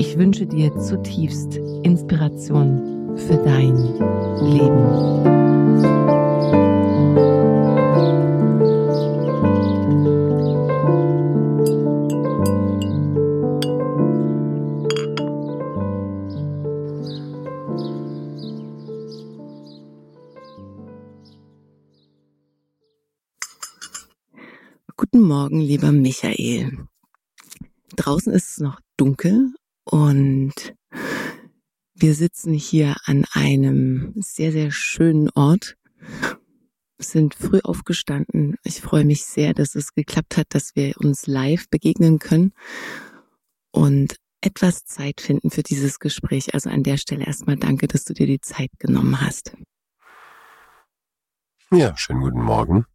Ich wünsche dir zutiefst Inspiration für dein Leben. Guten Morgen, lieber Michael. Draußen ist es noch dunkel und wir sitzen hier an einem sehr, sehr schönen Ort, sind früh aufgestanden. Ich freue mich sehr, dass es geklappt hat, dass wir uns live begegnen können und etwas Zeit finden für dieses Gespräch. Also an der Stelle erstmal danke, dass du dir die Zeit genommen hast. Ja, schönen guten Morgen.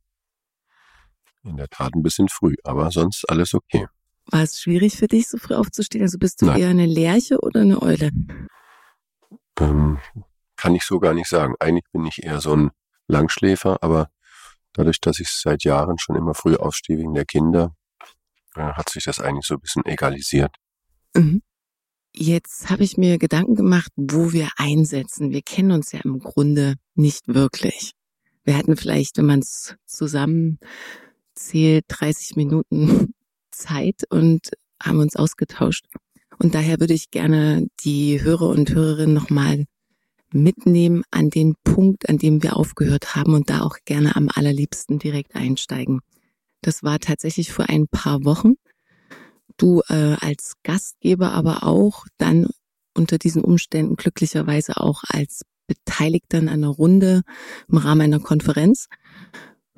In der Tat ein bisschen früh, aber sonst alles okay. War es schwierig für dich, so früh aufzustehen? Also bist du Nein. eher eine Lerche oder eine Eule? Ähm, kann ich so gar nicht sagen. Eigentlich bin ich eher so ein Langschläfer, aber dadurch, dass ich seit Jahren schon immer früh aufstehe wegen der Kinder, äh, hat sich das eigentlich so ein bisschen egalisiert. Mhm. Jetzt habe ich mir Gedanken gemacht, wo wir einsetzen. Wir kennen uns ja im Grunde nicht wirklich. Wir hatten vielleicht, wenn man es zusammen zählt, 30 Minuten Zeit und haben uns ausgetauscht. Und daher würde ich gerne die Hörer und Hörerinnen nochmal mitnehmen an den Punkt, an dem wir aufgehört haben und da auch gerne am allerliebsten direkt einsteigen. Das war tatsächlich vor ein paar Wochen. Du äh, als Gastgeber, aber auch dann unter diesen Umständen glücklicherweise auch als Beteiligter an einer Runde im Rahmen einer Konferenz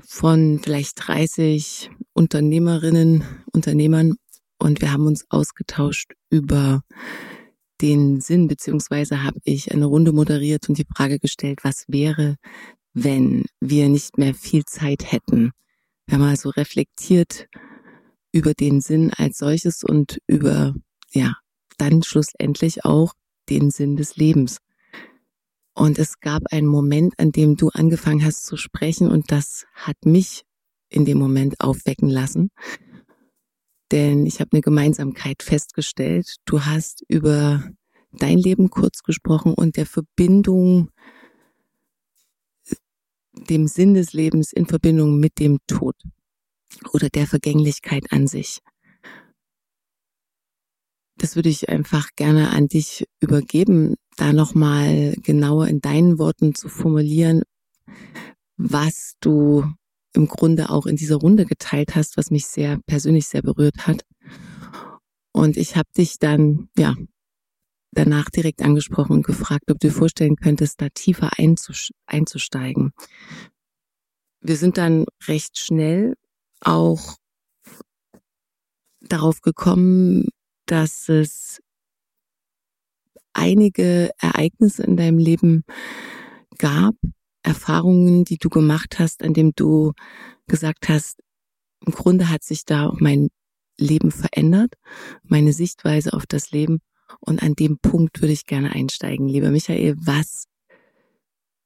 von vielleicht 30 Unternehmerinnen, Unternehmern und wir haben uns ausgetauscht über den Sinn, beziehungsweise habe ich eine Runde moderiert und die Frage gestellt, was wäre, wenn wir nicht mehr viel Zeit hätten. Wir haben also reflektiert über den Sinn als solches und über, ja, dann schlussendlich auch den Sinn des Lebens. Und es gab einen Moment, an dem du angefangen hast zu sprechen und das hat mich in dem Moment aufwecken lassen. Denn ich habe eine Gemeinsamkeit festgestellt. Du hast über dein Leben kurz gesprochen und der Verbindung, dem Sinn des Lebens in Verbindung mit dem Tod oder der Vergänglichkeit an sich. Das würde ich einfach gerne an dich übergeben, da nochmal genauer in deinen Worten zu formulieren, was du im Grunde auch in dieser Runde geteilt hast, was mich sehr persönlich sehr berührt hat. Und ich habe dich dann, ja, danach direkt angesprochen und gefragt, ob du dir vorstellen könntest, da tiefer einzusteigen. Wir sind dann recht schnell auch darauf gekommen, dass es einige Ereignisse in deinem Leben gab, Erfahrungen, die du gemacht hast, an dem du gesagt hast, im Grunde hat sich da auch mein Leben verändert, meine Sichtweise auf das Leben. Und an dem Punkt würde ich gerne einsteigen. Lieber Michael, was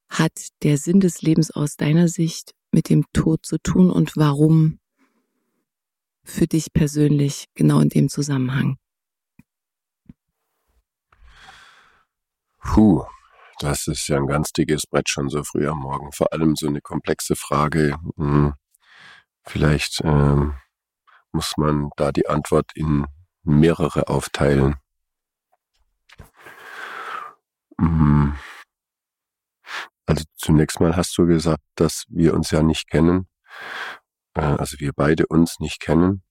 hat der Sinn des Lebens aus deiner Sicht mit dem Tod zu tun und warum für dich persönlich genau in dem Zusammenhang? Puh, das ist ja ein ganz dickes Brett schon so früh am Morgen. Vor allem so eine komplexe Frage. Hm, vielleicht ähm, muss man da die Antwort in mehrere aufteilen. Hm. Also zunächst mal hast du gesagt, dass wir uns ja nicht kennen. Äh, also wir beide uns nicht kennen.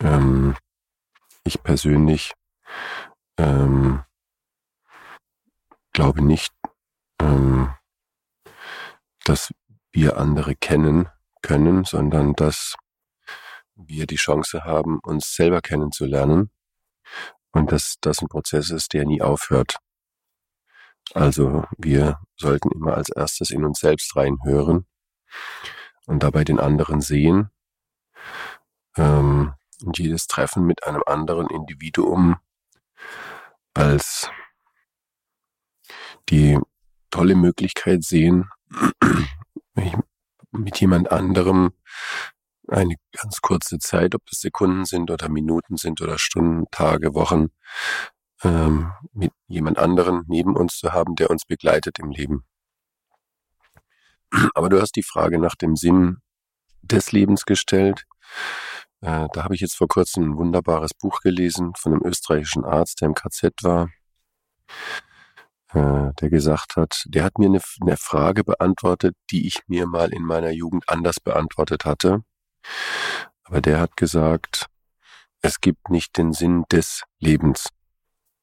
Ähm, ich persönlich ähm, glaube nicht, ähm, dass wir andere kennen können, sondern dass wir die Chance haben, uns selber kennenzulernen und dass das ein Prozess ist, der nie aufhört. Also wir sollten immer als erstes in uns selbst reinhören und dabei den anderen sehen. Ähm, und jedes Treffen mit einem anderen Individuum als die tolle Möglichkeit sehen, mit jemand anderem eine ganz kurze Zeit, ob das Sekunden sind oder Minuten sind oder Stunden, Tage, Wochen, ähm, mit jemand anderen neben uns zu haben, der uns begleitet im Leben. Aber du hast die Frage nach dem Sinn des Lebens gestellt. Äh, da habe ich jetzt vor kurzem ein wunderbares Buch gelesen von einem österreichischen Arzt, der im KZ war äh, der gesagt hat, der hat mir eine, eine Frage beantwortet, die ich mir mal in meiner Jugend anders beantwortet hatte. Aber der hat gesagt, es gibt nicht den Sinn des Lebens,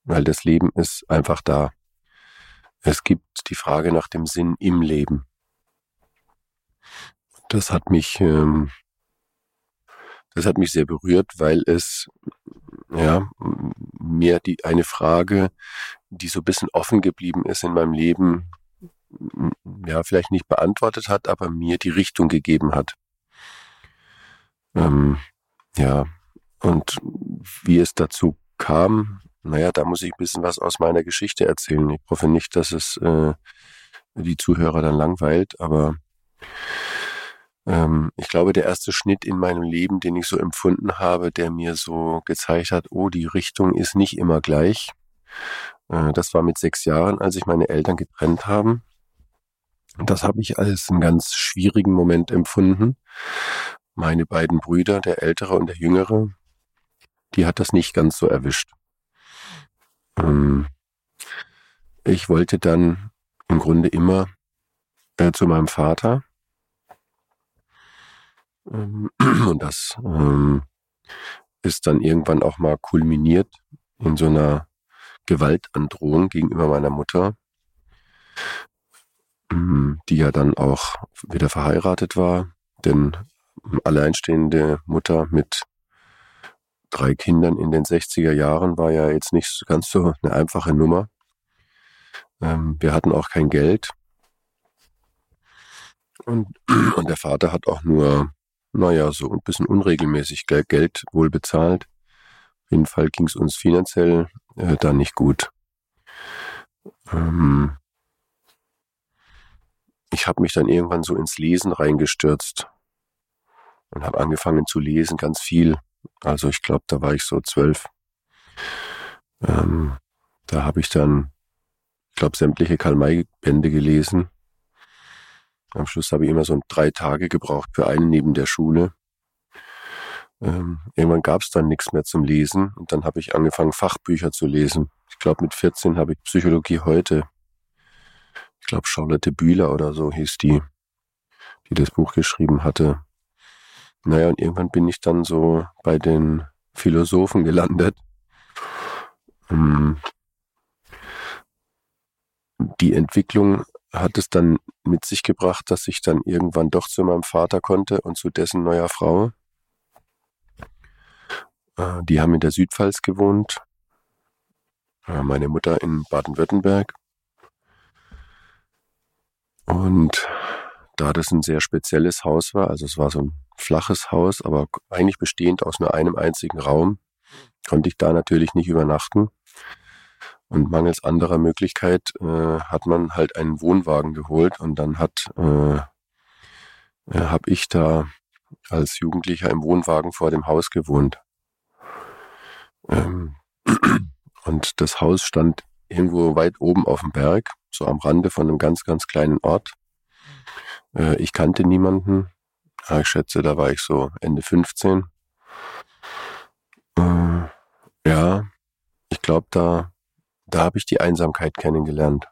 weil das Leben ist einfach da. Es gibt die Frage nach dem Sinn im Leben. Das hat mich, ähm, das hat mich sehr berührt, weil es ja mir die eine Frage die so ein bisschen offen geblieben ist in meinem Leben, ja, vielleicht nicht beantwortet hat, aber mir die Richtung gegeben hat. Ähm, ja, und wie es dazu kam, naja, da muss ich ein bisschen was aus meiner Geschichte erzählen. Ich hoffe nicht, dass es äh, die Zuhörer dann langweilt, aber ähm, ich glaube, der erste Schnitt in meinem Leben, den ich so empfunden habe, der mir so gezeigt hat, oh, die Richtung ist nicht immer gleich äh, das war mit sechs Jahren, als sich meine Eltern getrennt haben. Das habe ich als einen ganz schwierigen Moment empfunden. Meine beiden Brüder, der ältere und der jüngere, die hat das nicht ganz so erwischt. Ähm, ich wollte dann im Grunde immer äh, zu meinem Vater. Ähm, und das ähm, ist dann irgendwann auch mal kulminiert in so einer Gewaltandrohung gegenüber meiner Mutter, mm, die ja dann auch wieder verheiratet war, denn alleinstehende Mutter mit drei Kindern in den 60er Jahren war ja jetzt nicht ganz so eine einfache Nummer. Ähm, wir hatten auch kein Geld. Und, und der Vater hat auch nur, naja, so ein bisschen unregelmäßig Geld wohl bezahlt. Auf jeden Fall ging es uns finanziell äh, da nicht gut. Ähm, ich habe mich dann irgendwann so ins Lesen reingestürzt und habe angefangen zu lesen, ganz viel. Also ich glaube, da war ich so zwölf. Ähm, da habe ich dann, ich glaube, sämtliche Karl-May-Bände gelesen. Am Schluss habe ich immer so drei Tage gebraucht für einen neben der Schule. Ähm, irgendwann gab es dann nichts mehr zum Lesen und dann habe ich angefangen, Fachbücher zu lesen. Ich glaube, mit 14 habe ich Psychologie heute. Ich glaube, Charlotte Bühler oder so hieß die, die das Buch geschrieben hatte. Naja, und irgendwann bin ich dann so bei den Philosophen gelandet. Ähm, die Entwicklung hat es dann mit sich gebracht, dass ich dann irgendwann doch zu meinem Vater konnte und zu dessen neuer Frau. Äh, die haben in der Südpfalz gewohnt, äh, meine Mutter in Baden-Württemberg. Und da das ein sehr spezielles Haus war, also es war so ein flaches Haus, aber eigentlich bestehend aus nur einem einzigen Raum, konnte ich da natürlich nicht übernachten. Und mangels anderer Möglichkeit äh, hat man halt einen Wohnwagen geholt und dann hat äh, äh, habe ich da als Jugendlicher im Wohnwagen vor dem Haus gewohnt. Ähm, und das Haus stand irgendwo weit oben auf dem Berg, so am Rande von einem ganz, ganz kleinen Ort. Äh, ich kannte niemanden. Ich schätze, da war ich so Ende 15. Äh, ja, ich glaube, da, da habe ich die Einsamkeit kennengelernt.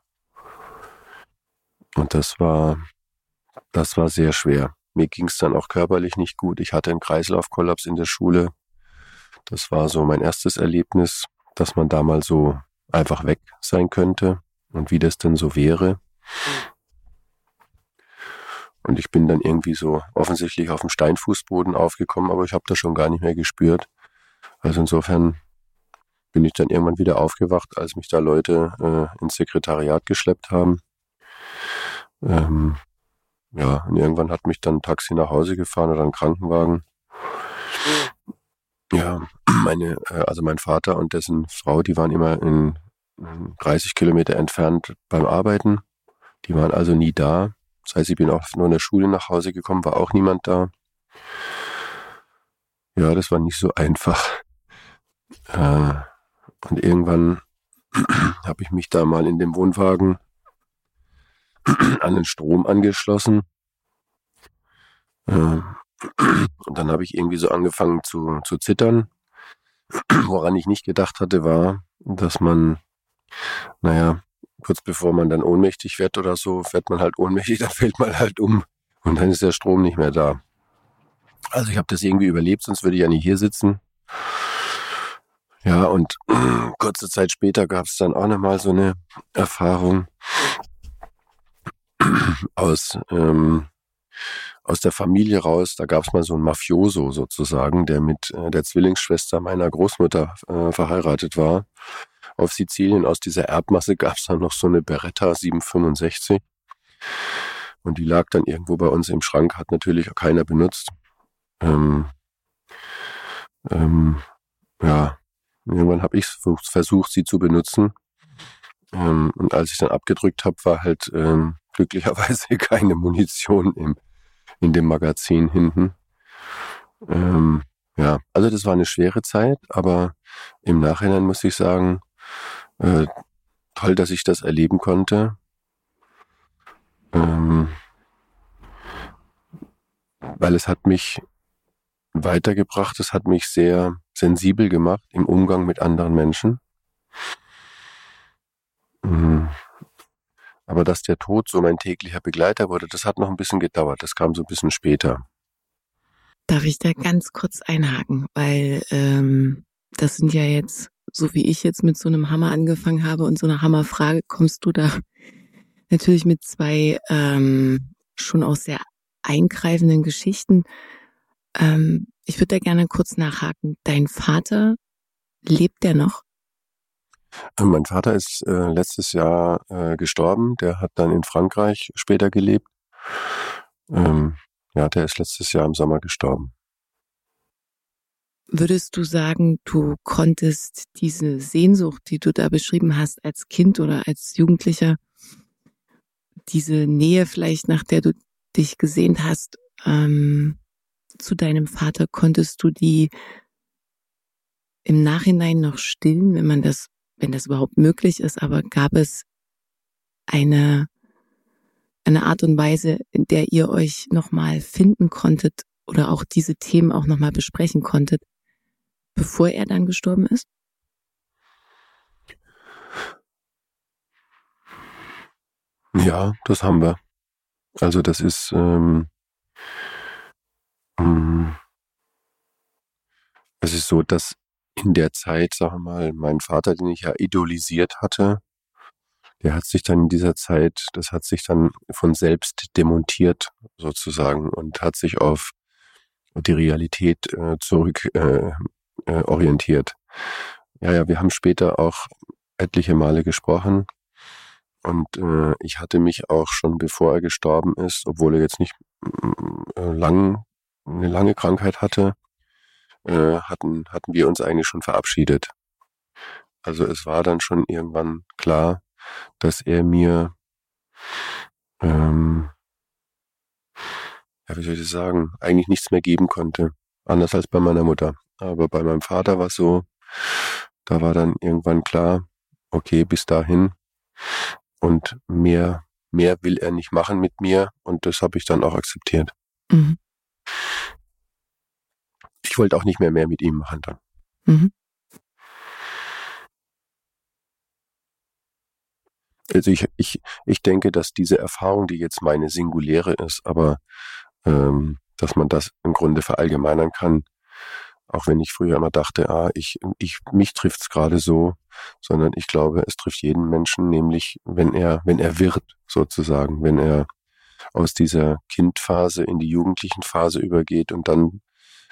Und das war, das war sehr schwer. Mir ging es dann auch körperlich nicht gut. Ich hatte einen Kreislaufkollaps in der Schule. Das war so mein erstes Erlebnis, dass man da mal so einfach weg sein könnte und wie das denn so wäre. Und ich bin dann irgendwie so offensichtlich auf dem Steinfußboden aufgekommen, aber ich habe das schon gar nicht mehr gespürt. Also insofern bin ich dann irgendwann wieder aufgewacht, als mich da Leute äh, ins Sekretariat geschleppt haben. Ähm, ja, und irgendwann hat mich dann ein Taxi nach Hause gefahren oder ein Krankenwagen. Ja, meine, äh, also mein Vater und dessen Frau, die waren immer in 30 Kilometer entfernt beim Arbeiten. Die waren also nie da. Das heißt, ich bin auch nur in der Schule nach Hause gekommen, war auch niemand da. Ja, das war nicht so einfach. Äh, und irgendwann habe ich mich da mal in dem Wohnwagen an den Strom angeschlossen. Äh, und dann habe ich irgendwie so angefangen zu, zu zittern. Woran ich nicht gedacht hatte, war, dass man, naja, kurz bevor man dann ohnmächtig wird oder so, wird man halt ohnmächtig, dann fällt man halt um und dann ist der Strom nicht mehr da. Also ich habe das irgendwie überlebt, sonst würde ich ja nicht hier sitzen. Ja, und kurze Zeit später gab es dann auch nochmal so eine Erfahrung aus ähm, aus der Familie raus, da gab es mal so einen Mafioso sozusagen, der mit äh, der Zwillingsschwester meiner Großmutter äh, verheiratet war. Auf Sizilien aus dieser Erbmasse gab es dann noch so eine Beretta 765. Und die lag dann irgendwo bei uns im Schrank, hat natürlich keiner benutzt. Ähm, ähm, ja, irgendwann habe ich versucht, sie zu benutzen. Ähm, und als ich dann abgedrückt habe, war halt ähm, glücklicherweise keine Munition im in dem Magazin hinten. Ähm, ja, also das war eine schwere Zeit, aber im Nachhinein muss ich sagen, äh, toll, dass ich das erleben konnte. Ähm, weil es hat mich weitergebracht, es hat mich sehr sensibel gemacht im Umgang mit anderen Menschen. Mhm. Aber dass der Tod so mein täglicher Begleiter wurde, das hat noch ein bisschen gedauert. Das kam so ein bisschen später. Darf ich da ganz kurz einhaken? Weil ähm, das sind ja jetzt, so wie ich jetzt mit so einem Hammer angefangen habe und so einer Hammerfrage, kommst du da natürlich mit zwei ähm, schon auch sehr eingreifenden Geschichten. Ähm, ich würde da gerne kurz nachhaken. Dein Vater, lebt der noch? Äh, mein Vater ist äh, letztes Jahr äh, gestorben. Der hat dann in Frankreich später gelebt. Ähm, ja, der ist letztes Jahr im Sommer gestorben. Würdest du sagen, du konntest diese Sehnsucht, die du da beschrieben hast als Kind oder als Jugendlicher, diese Nähe vielleicht, nach der du dich gesehnt hast, ähm, zu deinem Vater, konntest du die im Nachhinein noch stillen, wenn man das, wenn das überhaupt möglich ist, aber gab es eine, eine Art und Weise, in der ihr euch nochmal finden konntet oder auch diese Themen auch nochmal besprechen konntet, bevor er dann gestorben ist? Ja, das haben wir. Also das ist ähm, es ist so, dass in der Zeit, sagen wir mal, mein Vater, den ich ja idolisiert hatte, der hat sich dann in dieser Zeit, das hat sich dann von selbst demontiert sozusagen und hat sich auf die Realität äh, zurück äh, äh, orientiert. Ja, ja, wir haben später auch etliche Male gesprochen und äh, ich hatte mich auch schon bevor er gestorben ist, obwohl er jetzt nicht äh, lang eine lange Krankheit hatte, äh, hatten hatten wir uns eigentlich schon verabschiedet. Also es war dann schon irgendwann klar, dass er mir ähm, ja, wie soll ich das sagen, eigentlich nichts mehr geben konnte. Anders als bei meiner Mutter. Aber bei meinem Vater war es so, da war dann irgendwann klar, okay, bis dahin. Und mehr, mehr will er nicht machen mit mir. Und das habe ich dann auch akzeptiert. Mhm. Ich wollte auch nicht mehr mehr mit ihm dann. Mhm. Also ich, ich, ich denke, dass diese Erfahrung, die jetzt meine singuläre ist, aber ähm, dass man das im Grunde verallgemeinern kann, auch wenn ich früher immer dachte, ah, ich, ich, mich trifft's gerade so, sondern ich glaube, es trifft jeden Menschen, nämlich wenn er, wenn er wird, sozusagen, wenn er aus dieser Kindphase in die jugendlichen Phase übergeht und dann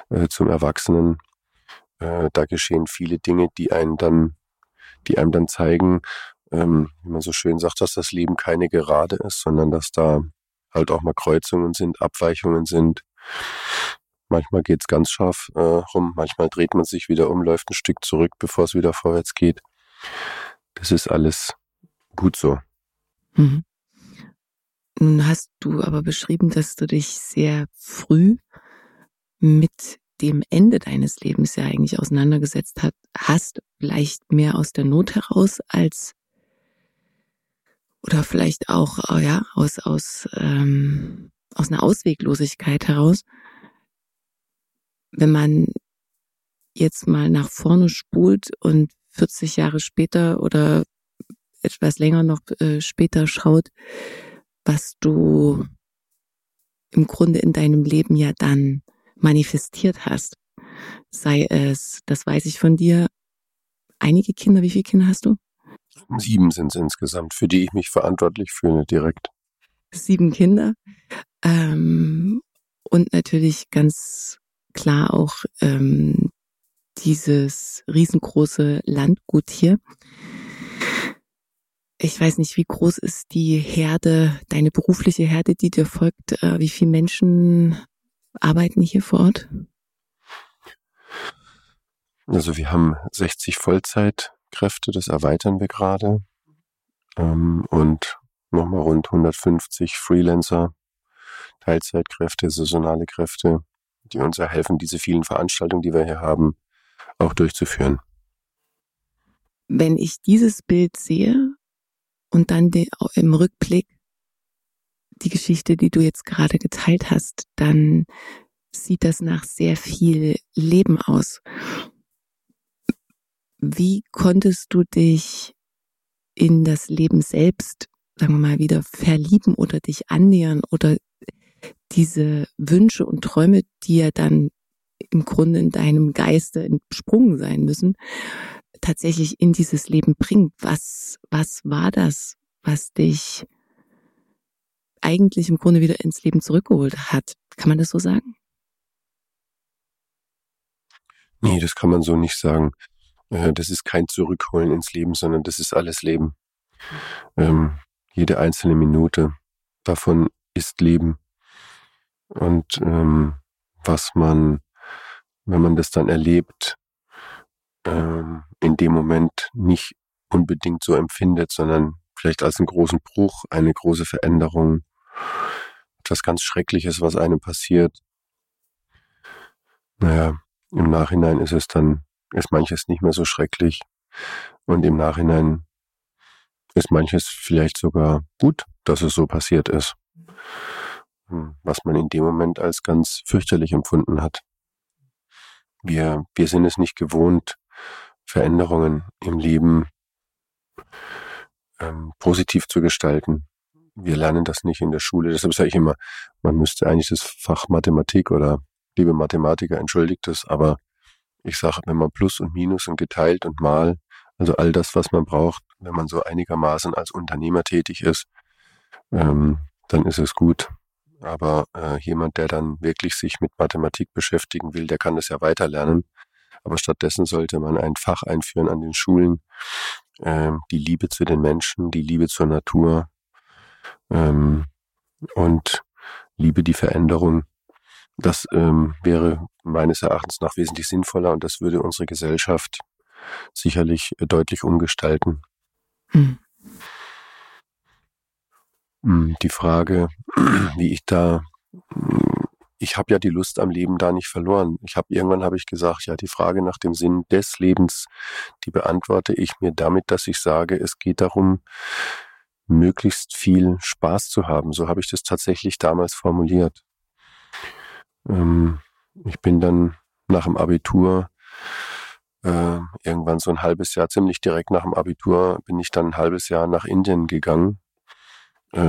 äh, zum Erwachsenen, äh, da geschehen viele Dinge, die einen dann, die einem dann zeigen, ähm, wie man so schön sagt, dass das Leben keine Gerade ist, sondern dass da halt auch mal Kreuzungen sind, Abweichungen sind. Manchmal geht's ganz scharf äh, rum, manchmal dreht man sich wieder um, läuft ein Stück zurück, bevor es wieder vorwärts geht. Das ist alles gut so. Mhm. Nun hast du aber beschrieben, dass du dich sehr früh mit dem Ende deines Lebens ja eigentlich auseinandergesetzt hat, hast, vielleicht mehr aus der Not heraus als oder vielleicht auch äh, ja aus aus ähm, aus einer Ausweglosigkeit heraus. Wenn man jetzt mal nach vorne spult und 40 Jahre später oder etwas länger noch äh, später schaut, was du im Grunde in deinem Leben ja dann manifestiert hast. Sei es, das weiß ich von dir, einige Kinder, wie viele Kinder hast du? Sieben sind es insgesamt, für die ich mich verantwortlich fühle direkt. Sieben Kinder. Ähm, und natürlich ganz klar auch ähm, dieses riesengroße Landgut hier. Ich weiß nicht, wie groß ist die Herde, deine berufliche Herde, die dir folgt? Äh, wie viele Menschen arbeiten hier vor Ort? Also wir haben 60 Vollzeitkräfte, das erweitern wir gerade. Ähm, und nochmal rund 150 Freelancer, Teilzeitkräfte, saisonale Kräfte, die uns helfen, diese vielen Veranstaltungen, die wir hier haben, auch durchzuführen. Wenn ich dieses Bild sehe und dann im Rückblick die Geschichte, die du jetzt gerade geteilt hast, dann sieht das nach sehr viel Leben aus. Wie konntest du dich in das Leben selbst, sagen wir mal, wieder verlieben oder dich annähern oder diese Wünsche und Träume, die ja dann im Grunde in deinem Geiste entsprungen sein müssen, tatsächlich in dieses Leben bringt. Was, was war das, was dich eigentlich im Grunde wieder ins Leben zurückgeholt hat? Kann man das so sagen? Nee, das kann man so nicht sagen. Äh, das ist kein Zurückholen ins Leben, sondern das ist alles Leben. Ähm, jede einzelne Minute davon ist Leben. Und ähm, was man, wenn man das dann erlebt, ähm, in dem Moment nicht unbedingt so empfindet, sondern vielleicht als einen großen Bruch, eine große Veränderung, etwas ganz Schreckliches, was einem passiert. Naja, im Nachhinein ist es dann, ist manches nicht mehr so schrecklich und im Nachhinein ist manches vielleicht sogar gut, dass es so passiert ist, hm, was man in dem Moment als ganz fürchterlich empfunden hat. Wir, wir sind es nicht gewohnt, Veränderungen im Leben ähm, positiv zu gestalten. Wir lernen das nicht in der Schule. Deshalb sage ich immer, man müsste eigentlich das Fach Mathematik oder liebe Mathematiker, entschuldigt es, aber ich sage, wenn man Plus und Minus und geteilt und mal, also all das, was man braucht, wenn man so einigermaßen als Unternehmer tätig ist, ähm, dann ist es gut. Aber äh, jemand, der dann wirklich sich mit Mathematik beschäftigen will, der kann das ja weiterlernen. Aber stattdessen sollte man ein Fach einführen an den Schulen, ähm, die Liebe zu den Menschen, die Liebe zur Natur ähm, und Liebe die Veränderung. Das ähm, wäre meines Erachtens nach wesentlich sinnvoller und das würde unsere Gesellschaft sicherlich deutlich umgestalten. Hm. hm die Frage, wie ich da ich habe ja die Lust am Leben da nicht verloren. Ich habe irgendwann habe ich gesagt, ja, die Frage nach dem Sinn des Lebens, die beantworte ich mir damit, dass ich sage, es geht darum, möglichst viel Spaß zu haben. So habe ich das tatsächlich damals formuliert. Ähm, ich bin dann nach dem Abitur äh, irgendwann so ein halbes Jahr, ziemlich direkt nach dem Abitur, bin ich dann ein halbes Jahr nach Indien gegangen äh,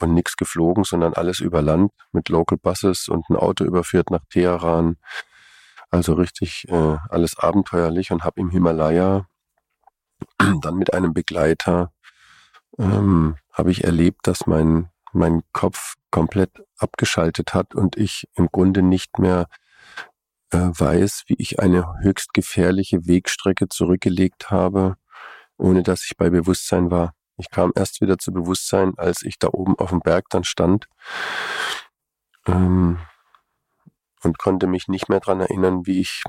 und nichts geflogen, sondern alles über Land mit Local Buses und ein Auto überführt nach Teheran. Also richtig äh, alles abenteuerlich und habe im Himalaya dann mit einem Begleiter ähm, habe ich erlebt, dass mein mein Kopf komplett abgeschaltet hat und ich im Grunde nicht mehr äh, weiß, wie ich eine höchst gefährliche Wegstrecke zurückgelegt habe, ohne dass ich bei Bewusstsein war. Ich kam erst wieder zu Bewusstsein, als ich da oben auf dem Berg dann stand ähm, und konnte mich nicht mehr dran erinnern, wie ich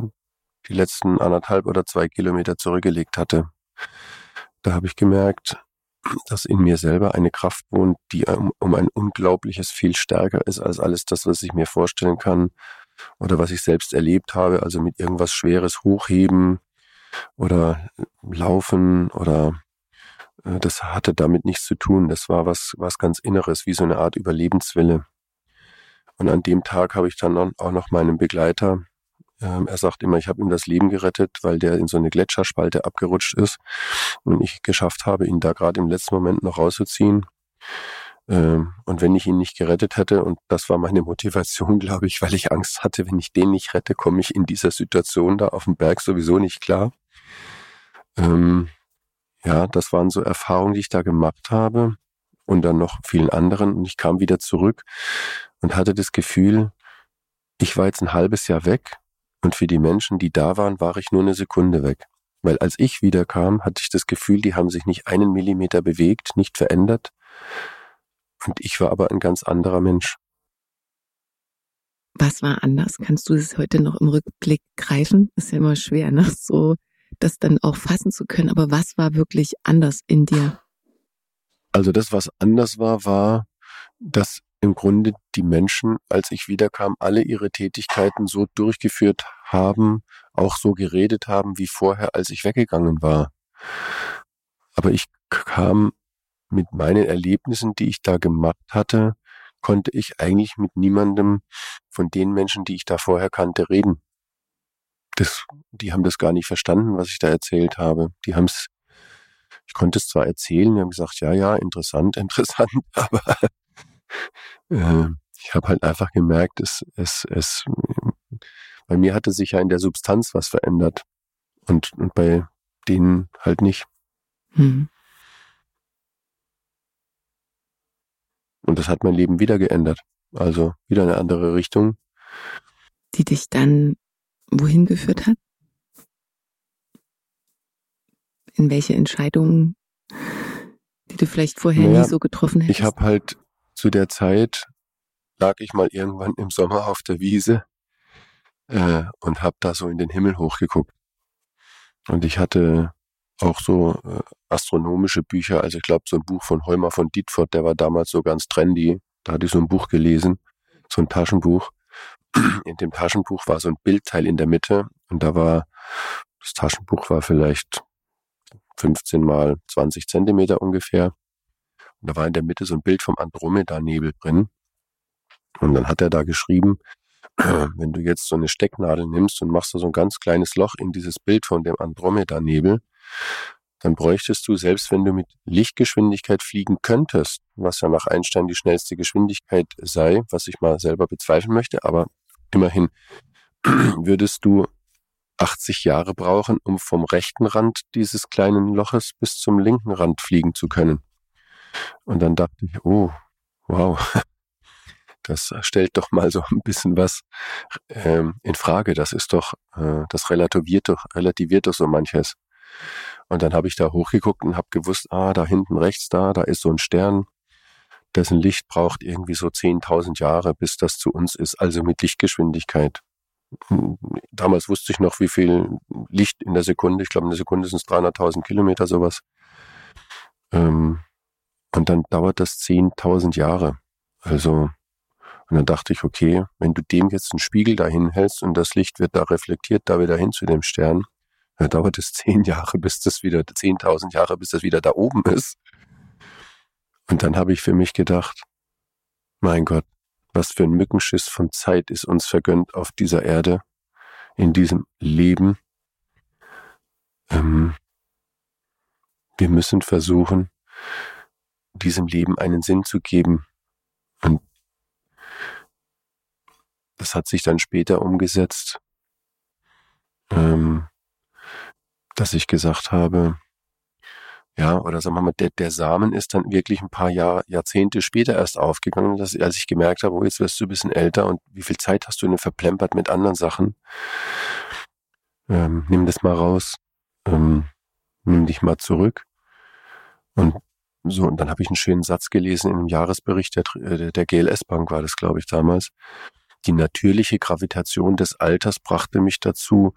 die letzten anderthalb oder zwei Kilometer zurückgelegt hatte. Da habe ich gemerkt, dass in mir selber eine Kraft wohnt, die um, um ein unglaubliches viel stärker ist als alles das, was ich mir vorstellen kann oder was ich selbst erlebt habe, also mit irgendwas Schweres hochheben oder laufen oder äh, das hatte damit nichts zu tun. Das war was, was ganz Inneres, wie so eine Art Überlebenswille. Und an dem Tag habe ich dann auch noch meinen Begleiter, ähm, er sagt immer, ich habe ihm das Leben gerettet, weil der in so eine Gletscherspalte abgerutscht ist und ich geschafft habe, ihn da gerade im letzten Moment noch rauszuziehen. Ähm, und wenn ich ihn nicht gerettet hätte, und das war meine Motivation, glaube ich, weil ich Angst hatte, wenn ich den nicht rette, komme ich in dieser Situation da auf dem Berg sowieso nicht klar. Ähm, ja, das waren so Erfahrungen, die ich da gemacht habe und dann noch vielen anderen. Und ich kam wieder zurück und hatte das Gefühl, ich war jetzt ein halbes Jahr weg und für die Menschen, die da waren, war ich nur eine Sekunde weg. Weil als ich wiederkam, hatte ich das Gefühl, die haben sich nicht einen Millimeter bewegt, nicht verändert. Und ich war aber ein ganz anderer Mensch. Was war anders? Kannst du es heute noch im Rückblick greifen? Ist ja immer schwer, ne? So das dann auch fassen zu können. Aber was war wirklich anders in dir? Also das, was anders war, war, dass im Grunde die Menschen, als ich wiederkam, alle ihre Tätigkeiten so durchgeführt haben, auch so geredet haben wie vorher, als ich weggegangen war. Aber ich kam mit meinen Erlebnissen, die ich da gemacht hatte, konnte ich eigentlich mit niemandem von den Menschen, die ich da vorher kannte, reden das, die haben das gar nicht verstanden, was ich da erzählt habe. Die haben es, ich konnte es zwar erzählen, die haben gesagt, ja, ja, interessant, interessant, aber äh, ich habe halt einfach gemerkt, es, es, es, bei mir hatte sich ja in der Substanz was verändert und, und bei denen halt nicht. Mhm. Und das hat mein Leben wieder geändert. Also wieder eine andere Richtung. Die dich dann wohin geführt hat? In welche Entscheidungen, die du vielleicht vorher naja, nie so getroffen hättest? Ich habe halt zu der Zeit, lag ich mal irgendwann im Sommer auf der Wiese äh, und habe da so in den Himmel hochgeguckt. Und ich hatte auch so äh, astronomische Bücher. Also ich glaube, so ein Buch von Heumer von Dietfurt, der war damals so ganz trendy. Da hatte ich so ein Buch gelesen, so ein Taschenbuch. In dem Taschenbuch war so ein Bildteil in der Mitte und da war, das Taschenbuch war vielleicht 15 mal 20 Zentimeter ungefähr. Und da war in der Mitte so ein Bild vom Andromeda-Nebel drin. Und dann hat er da geschrieben, wenn du jetzt so eine Stecknadel nimmst und machst da so ein ganz kleines Loch in dieses Bild von dem Andromeda-Nebel, dann bräuchtest du, selbst wenn du mit Lichtgeschwindigkeit fliegen könntest, was ja nach Einstein die schnellste Geschwindigkeit sei, was ich mal selber bezweifeln möchte, aber immerhin würdest du 80 Jahre brauchen, um vom rechten Rand dieses kleinen Loches bis zum linken Rand fliegen zu können. Und dann dachte ich, oh, wow, das stellt doch mal so ein bisschen was ähm, in Frage. Das ist doch, äh, das relativiert doch, relativiert doch so manches. Und dann habe ich da hochgeguckt und habe gewusst, ah, da hinten rechts da, da ist so ein Stern, dessen Licht braucht irgendwie so 10.000 Jahre, bis das zu uns ist, also mit Lichtgeschwindigkeit. Hm, damals wusste ich noch, wie viel Licht in der Sekunde, ich glaube in der Sekunde sind es 300.000 Kilometer, sowas. Ähm, und dann dauert das 10.000 Jahre. Also, und dann dachte ich, okay, wenn du dem jetzt einen Spiegel dahin hältst und das Licht wird da reflektiert, da wieder hin zu dem Stern, dann dauert es zehn Jahre, bis das wieder, 10.000 Jahre, bis das wieder da oben ist. Und dann habe ich für mich gedacht, mein Gott, was für ein Mückenschiss von Zeit ist uns vergönnt auf dieser Erde, in diesem Leben. Ähm, wir müssen versuchen, diesem Leben einen Sinn zu geben. Und das hat sich dann später umgesetzt, ähm, dass ich gesagt habe, ja, oder sagen wir mal, der, der Samen ist dann wirklich ein paar Jahr, Jahrzehnte später erst aufgegangen, dass, als ich gemerkt habe, oh, jetzt wirst du ein bisschen älter und wie viel Zeit hast du denn verplempert mit anderen Sachen? Ähm, nimm das mal raus, ähm, nimm dich mal zurück. Und so, und dann habe ich einen schönen Satz gelesen in einem Jahresbericht der, äh, der GLS Bank, war das, glaube ich, damals. Die natürliche Gravitation des Alters brachte mich dazu,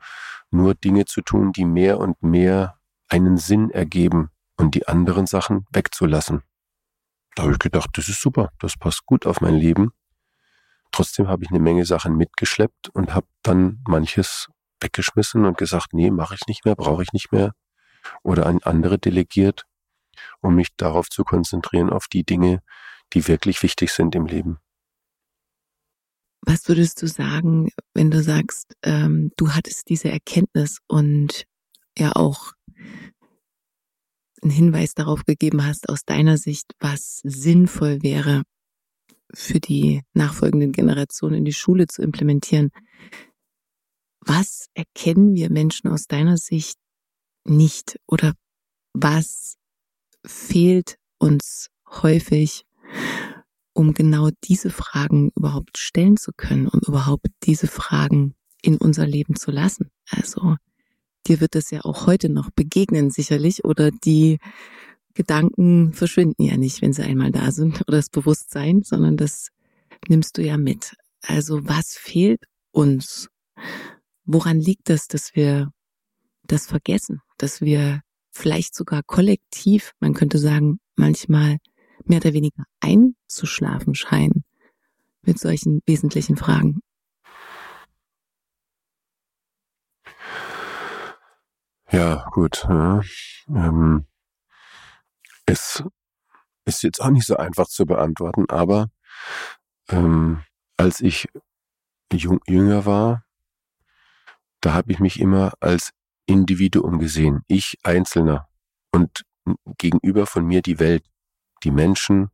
nur Dinge zu tun, die mehr und mehr einen Sinn ergeben und die anderen Sachen wegzulassen. Da habe ich gedacht, das ist super, das passt gut auf mein Leben. Trotzdem habe ich eine Menge Sachen mitgeschleppt und habe dann manches weggeschmissen und gesagt, nee, mache ich nicht mehr, brauche ich nicht mehr. Oder an andere delegiert um mich darauf zu konzentrieren, auf die Dinge, die wirklich wichtig sind im Leben. Was würdest du sagen, wenn du sagst, ähm, du hattest diese Erkenntnis und ja auch einen Hinweis darauf gegeben hast, aus deiner Sicht, was sinnvoll wäre, für die nachfolgenden Generationen in die Schule zu implementieren. Was erkennen wir Menschen aus deiner Sicht nicht oder was fehlt uns häufig, um genau diese Fragen überhaupt stellen zu können, um überhaupt diese Fragen in unser Leben zu lassen. Also dir wird es ja auch heute noch begegnen, sicherlich, oder die Gedanken verschwinden ja nicht, wenn sie einmal da sind, oder das Bewusstsein, sondern das nimmst du ja mit. Also was fehlt uns? Woran liegt das, dass wir das vergessen, dass wir vielleicht sogar kollektiv, man könnte sagen, manchmal mehr oder weniger einzuschlafen scheinen mit solchen wesentlichen Fragen. Ja, gut. Ja. Ähm, es ist jetzt auch nicht so einfach zu beantworten, aber ähm, als ich jung, jünger war, da habe ich mich immer als Individuum gesehen, ich Einzelner und gegenüber von mir die Welt, die Menschen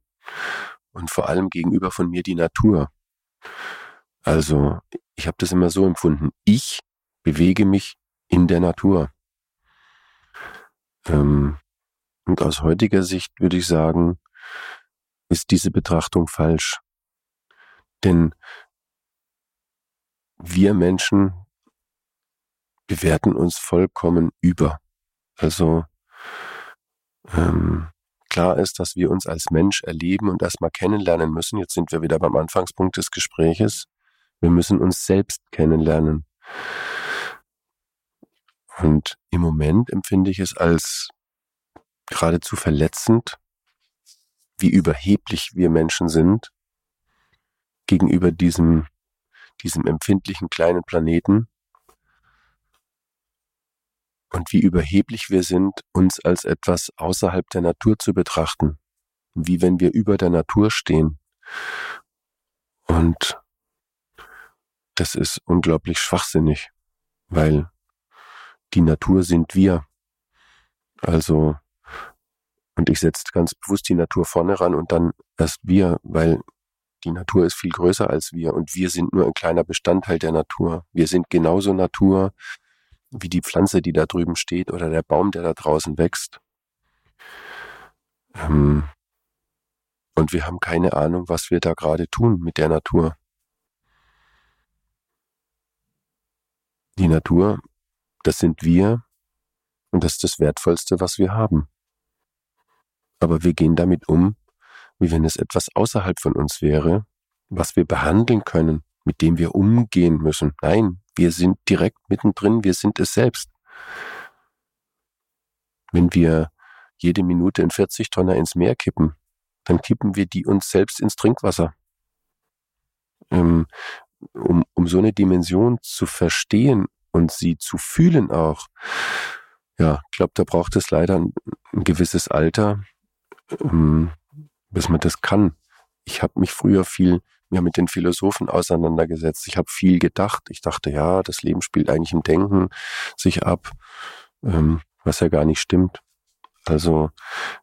und vor allem gegenüber von mir die Natur. Also ich habe das immer so empfunden, ich bewege mich in der Natur. Ähm, und aus heutiger Sicht würde ich sagen, ist diese Betrachtung falsch. Denn wir Menschen bewerten uns vollkommen über. Also ähm, klar ist, dass wir uns als Mensch erleben und erstmal kennenlernen müssen. Jetzt sind wir wieder beim Anfangspunkt des Gespräches. Wir müssen uns selbst kennenlernen. Und im Moment empfinde ich es als geradezu verletzend, wie überheblich wir Menschen sind gegenüber diesem, diesem empfindlichen kleinen Planeten und wie überheblich wir sind, uns als etwas außerhalb der Natur zu betrachten, wie wenn wir über der Natur stehen. Und das ist unglaublich schwachsinnig, weil die Natur sind wir. Also, und ich setze ganz bewusst die Natur vorne ran und dann erst wir, weil die Natur ist viel größer als wir und wir sind nur ein kleiner Bestandteil der Natur. Wir sind genauso Natur wie die Pflanze, die da drüben steht oder der Baum, der da draußen wächst. Ähm, und wir haben keine Ahnung, was wir da gerade tun mit der Natur. Die Natur, das sind wir und das ist das Wertvollste, was wir haben. Aber wir gehen damit um, wie wenn es etwas außerhalb von uns wäre, was wir behandeln können, mit dem wir umgehen müssen. Nein, wir sind direkt mittendrin, wir sind es selbst. Wenn wir jede Minute in 40 Tonner ins Meer kippen, dann kippen wir die uns selbst ins Trinkwasser. Ähm, um, um so eine Dimension zu verstehen und sie zu fühlen auch, ja, ich glaube, da braucht es leider ein, ein gewisses Alter, ähm, bis man das kann. Ich habe mich früher viel mehr mit den Philosophen auseinandergesetzt. Ich habe viel gedacht. Ich dachte, ja, das Leben spielt eigentlich im Denken sich ab, ähm, was ja gar nicht stimmt. Also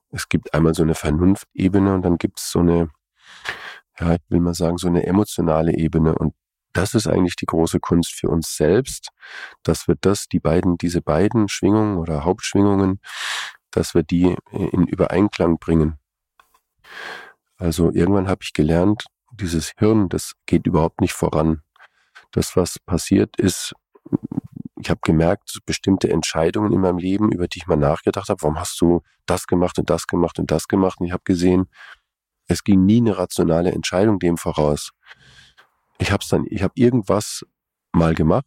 es gibt einmal so eine Vernunftebene und dann gibt es so eine, ja, ich will mal sagen, so eine emotionale Ebene. Und das ist eigentlich die große Kunst für uns selbst, dass wir das, die beiden, diese beiden Schwingungen oder Hauptschwingungen, dass wir die in Übereinklang bringen. Also irgendwann habe ich gelernt, dieses Hirn, das geht überhaupt nicht voran. Das, was passiert ist, ich habe gemerkt, bestimmte Entscheidungen in meinem Leben, über die ich mal nachgedacht habe, warum hast du das gemacht und das gemacht und das gemacht? Und ich habe gesehen, es ging nie eine rationale Entscheidung dem voraus. Ich habe dann, ich habe irgendwas mal gemacht,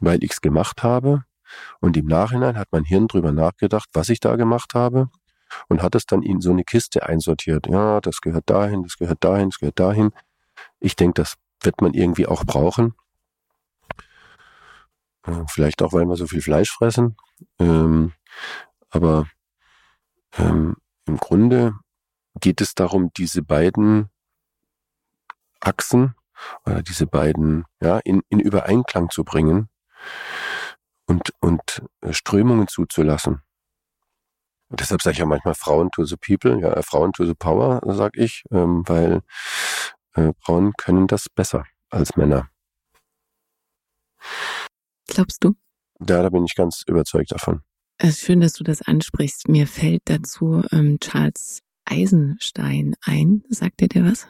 weil ich es gemacht habe. Und im Nachhinein hat mein Hirn drüber nachgedacht, was ich da gemacht habe und hat es dann in so eine Kiste einsortiert. Ja, das gehört dahin, das gehört dahin, das gehört dahin. Ich denke, das wird man irgendwie auch brauchen. Äh, vielleicht auch, weil wir so viel Fleisch fressen. Ähm, aber ähm, im Grunde geht es darum, diese beiden Achsen oder diese beiden ja, in, in Übereinklang zu bringen und, und Strömungen zuzulassen. Und deshalb sage ich ja manchmal Frauen to the people, ja, Frauen to the power, sag ich, ähm, weil äh, Frauen können das besser als Männer. Glaubst du? Ja, da bin ich ganz überzeugt davon. Es ist schön, dass du das ansprichst. Mir fällt dazu ähm, Charles Eisenstein ein. Sagt er dir was?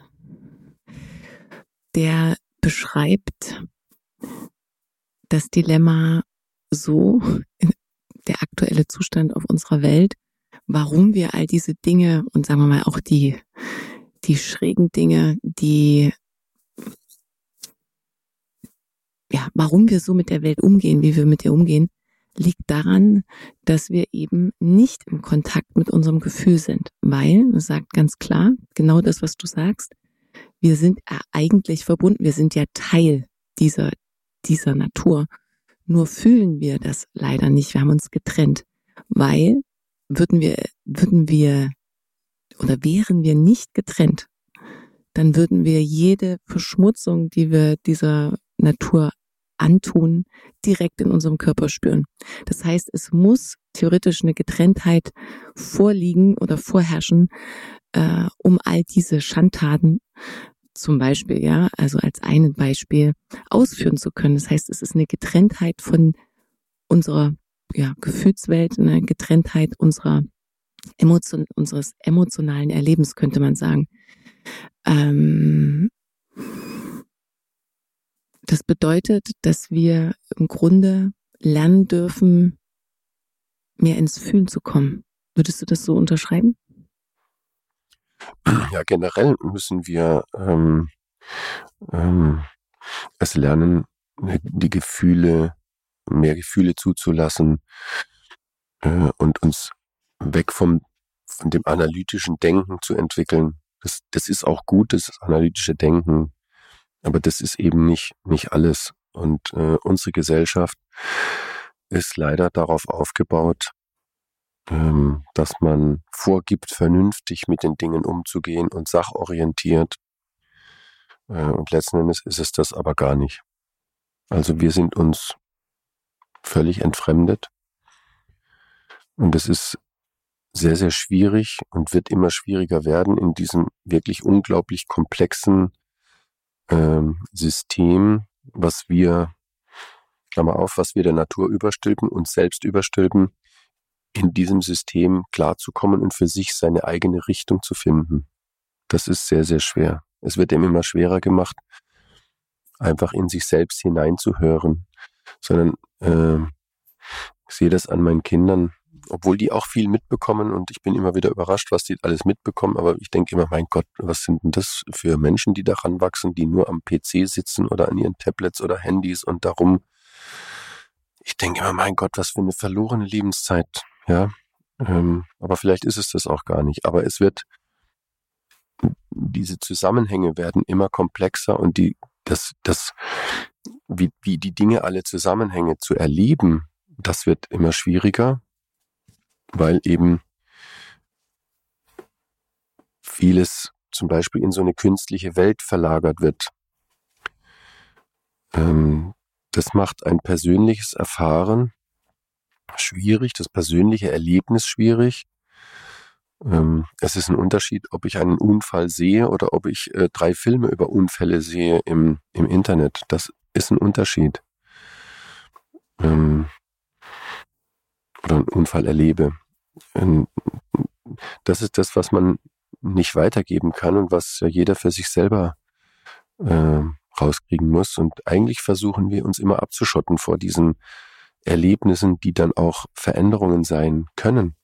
Der beschreibt das Dilemma so, der aktuelle Zustand auf unserer Welt, warum wir all diese Dinge und sagen wir mal auch die, die schrägen Dinge, die, ja, warum wir so mit der Welt umgehen, wie wir mit ihr umgehen, liegt daran, dass wir eben nicht im Kontakt mit unserem Gefühl sind, weil, sagt ganz klar, genau das, was du sagst, wir sind eigentlich verbunden, wir sind ja Teil dieser, dieser Natur. Nur fühlen wir das leider nicht, wir haben uns getrennt, weil würden wir, würden wir oder wären wir nicht getrennt, dann würden wir jede Verschmutzung, die wir dieser Natur antun, direkt in unserem Körper spüren. Das heißt, es muss theoretisch eine Getrenntheit vorliegen oder vorherrschen, äh, um all diese Schandtaten zum Beispiel, ja, also als ein Beispiel ausführen zu können. Das heißt, es ist eine Getrenntheit von unserer ja, Gefühlswelt, eine Getrenntheit unserer Emotion, unseres emotionalen Erlebens, könnte man sagen. Ähm, das bedeutet, dass wir im Grunde lernen dürfen, mehr ins Fühlen zu kommen. Würdest du das so unterschreiben? Ja, generell müssen wir ähm, ähm, es lernen, die Gefühle mehr Gefühle zuzulassen äh, und uns weg vom von dem analytischen Denken zu entwickeln. Das, das ist auch gut, das analytische Denken, aber das ist eben nicht nicht alles. Und äh, unsere Gesellschaft ist leider darauf aufgebaut, ähm, dass man vorgibt, vernünftig mit den Dingen umzugehen und sachorientiert. Äh, und letzten Endes ist es das aber gar nicht. Also wir sind uns völlig entfremdet. Und es ist sehr, sehr schwierig und wird immer schwieriger werden in diesem wirklich unglaublich komplexen ähm, System, was wir, Klammer auf, was wir der Natur überstülpen, uns selbst überstülpen, in diesem System klarzukommen und für sich seine eigene Richtung zu finden. Das ist sehr, sehr schwer. Es wird ihm immer schwerer gemacht, einfach in sich selbst hineinzuhören, sondern äh, ich sehe das an meinen Kindern, obwohl die auch viel mitbekommen und ich bin immer wieder überrascht, was die alles mitbekommen, aber ich denke immer, mein Gott, was sind denn das für Menschen, die daran wachsen, die nur am PC sitzen oder an ihren Tablets oder Handys und darum. Ich denke immer, mein Gott, was für eine verlorene Lebenszeit, ja. Ähm, aber vielleicht ist es das auch gar nicht. Aber es wird, diese Zusammenhänge werden immer komplexer und die, das, das, wie, wie die Dinge alle Zusammenhänge zu erleben, das wird immer schwieriger, weil eben vieles zum Beispiel in so eine künstliche Welt verlagert wird. Ähm, das macht ein persönliches Erfahren schwierig, das persönliche Erlebnis schwierig. Ähm, es ist ein Unterschied, ob ich einen Unfall sehe oder ob ich äh, drei Filme über Unfälle sehe im, im Internet. Das ist ein Unterschied. Ähm, oder einen Unfall erlebe. Ähm, das ist das, was man nicht weitergeben kann und was ja jeder für sich selber äh, rauskriegen muss. Und eigentlich versuchen wir uns immer abzuschotten vor diesen Erlebnissen, die dann auch Veränderungen sein können,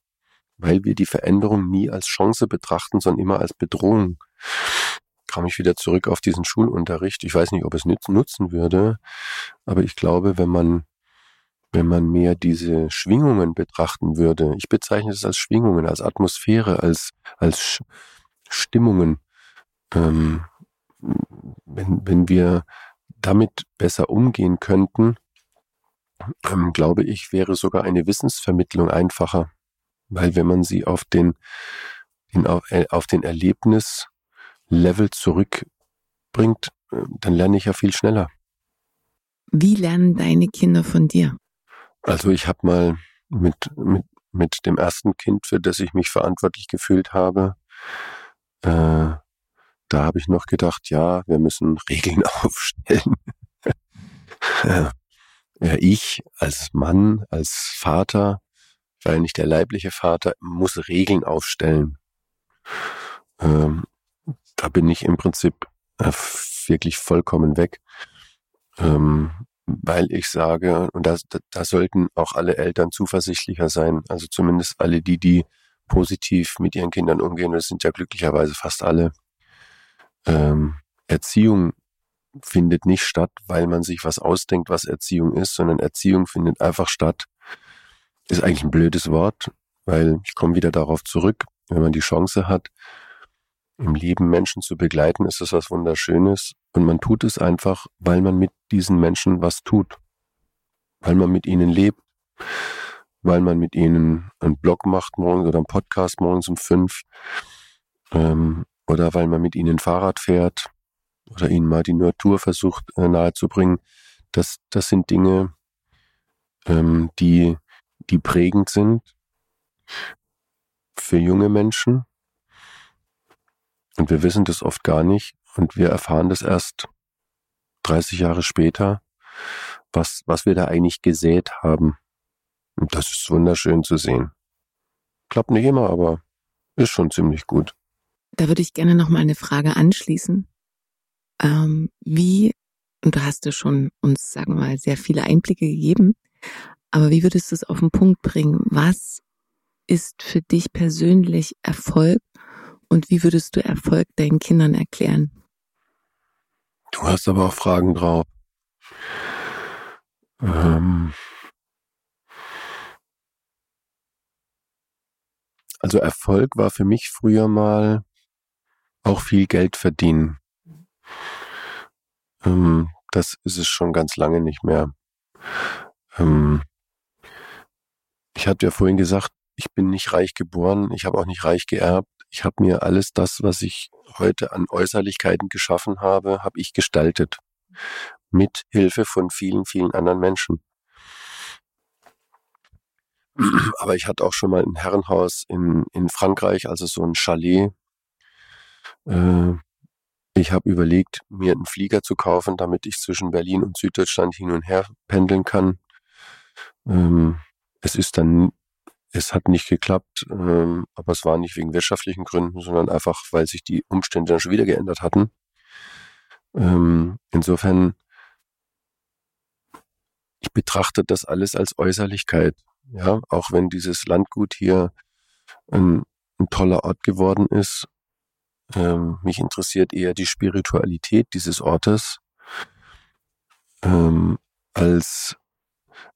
weil wir die Veränderung nie als Chance betrachten, sondern immer als Bedrohung. Kam ich wieder zurück auf diesen Schulunterricht. Ich weiß nicht, ob es nutzen würde, aber ich glaube, wenn man wenn man mehr diese Schwingungen betrachten würde, ich bezeichne es als Schwingungen, als Atmosphäre, als, als Stimmungen, ähm, wenn, wenn wir damit besser umgehen könnten, ähm, glaube ich, wäre sogar eine Wissensvermittlung einfacher, weil wenn man sie auf den, den auf, äh, auf den Erlebnislevel zurückbringt, äh, dann lerne ich ja viel schneller. Wie lernen deine Kinder von dir? Also ich habe mal mit, mit, mit dem ersten Kind, für das ich mich verantwortlich gefühlt habe, äh, da habe ich noch gedacht, ja, wir müssen Regeln aufstellen. ja, ich als Mann, als Vater, ja nicht der leibliche Vater, muss Regeln aufstellen. Ähm, da bin ich im Prinzip äh, wirklich vollkommen weg. Ähm, weil ich sage, und da, da sollten auch alle Eltern zuversichtlicher sein, also zumindest alle die, die positiv mit ihren Kindern umgehen, das sind ja glücklicherweise fast alle. Ähm, Erziehung findet nicht statt, weil man sich was ausdenkt, was Erziehung ist, sondern Erziehung findet einfach statt. Ist eigentlich ein blödes Wort, weil ich komme wieder darauf zurück, wenn man die Chance hat, im Leben Menschen zu begleiten, ist das was Wunderschönes. Und man tut es einfach, weil man mit diesen Menschen was tut. Weil man mit ihnen lebt. Weil man mit ihnen einen Blog macht morgens oder einen Podcast morgens um fünf. Ähm, oder weil man mit ihnen Fahrrad fährt. Oder ihnen mal die Natur versucht äh, nahezubringen. Das, das sind Dinge, ähm, die, die prägend sind für junge Menschen und wir wissen das oft gar nicht und wir erfahren das erst 30 Jahre später, was, was wir da eigentlich gesät haben. Und das ist wunderschön zu sehen. Klappt nicht immer, aber ist schon ziemlich gut. Da würde ich gerne noch mal eine Frage anschließen. Ähm, wie, und du hast ja schon uns, sagen wir mal, sehr viele Einblicke gegeben, aber wie würdest du es auf den Punkt bringen? Was ist für dich persönlich Erfolg und wie würdest du Erfolg deinen Kindern erklären? Du hast aber auch Fragen drauf. Ähm also Erfolg war für mich früher mal auch viel Geld verdienen. Ähm, das ist es schon ganz lange nicht mehr. Ähm ich hatte ja vorhin gesagt, ich bin nicht reich geboren, ich habe auch nicht reich geerbt. Ich habe mir alles das, was ich heute an Äußerlichkeiten geschaffen habe, habe ich gestaltet. Mit Hilfe von vielen, vielen anderen Menschen. Aber ich hatte auch schon mal ein Herrenhaus in, in Frankreich, also so ein Chalet. Äh, ich habe überlegt, mir einen Flieger zu kaufen, damit ich zwischen Berlin und Süddeutschland hin und her pendeln kann. Ähm, es ist dann, es hat nicht geklappt, ähm, aber es war nicht wegen wirtschaftlichen Gründen, sondern einfach, weil sich die Umstände dann schon wieder geändert hatten. Ähm, insofern, ich betrachte das alles als Äußerlichkeit. Ja, auch wenn dieses Landgut hier ein, ein toller Ort geworden ist, ähm, mich interessiert eher die Spiritualität dieses Ortes ähm, als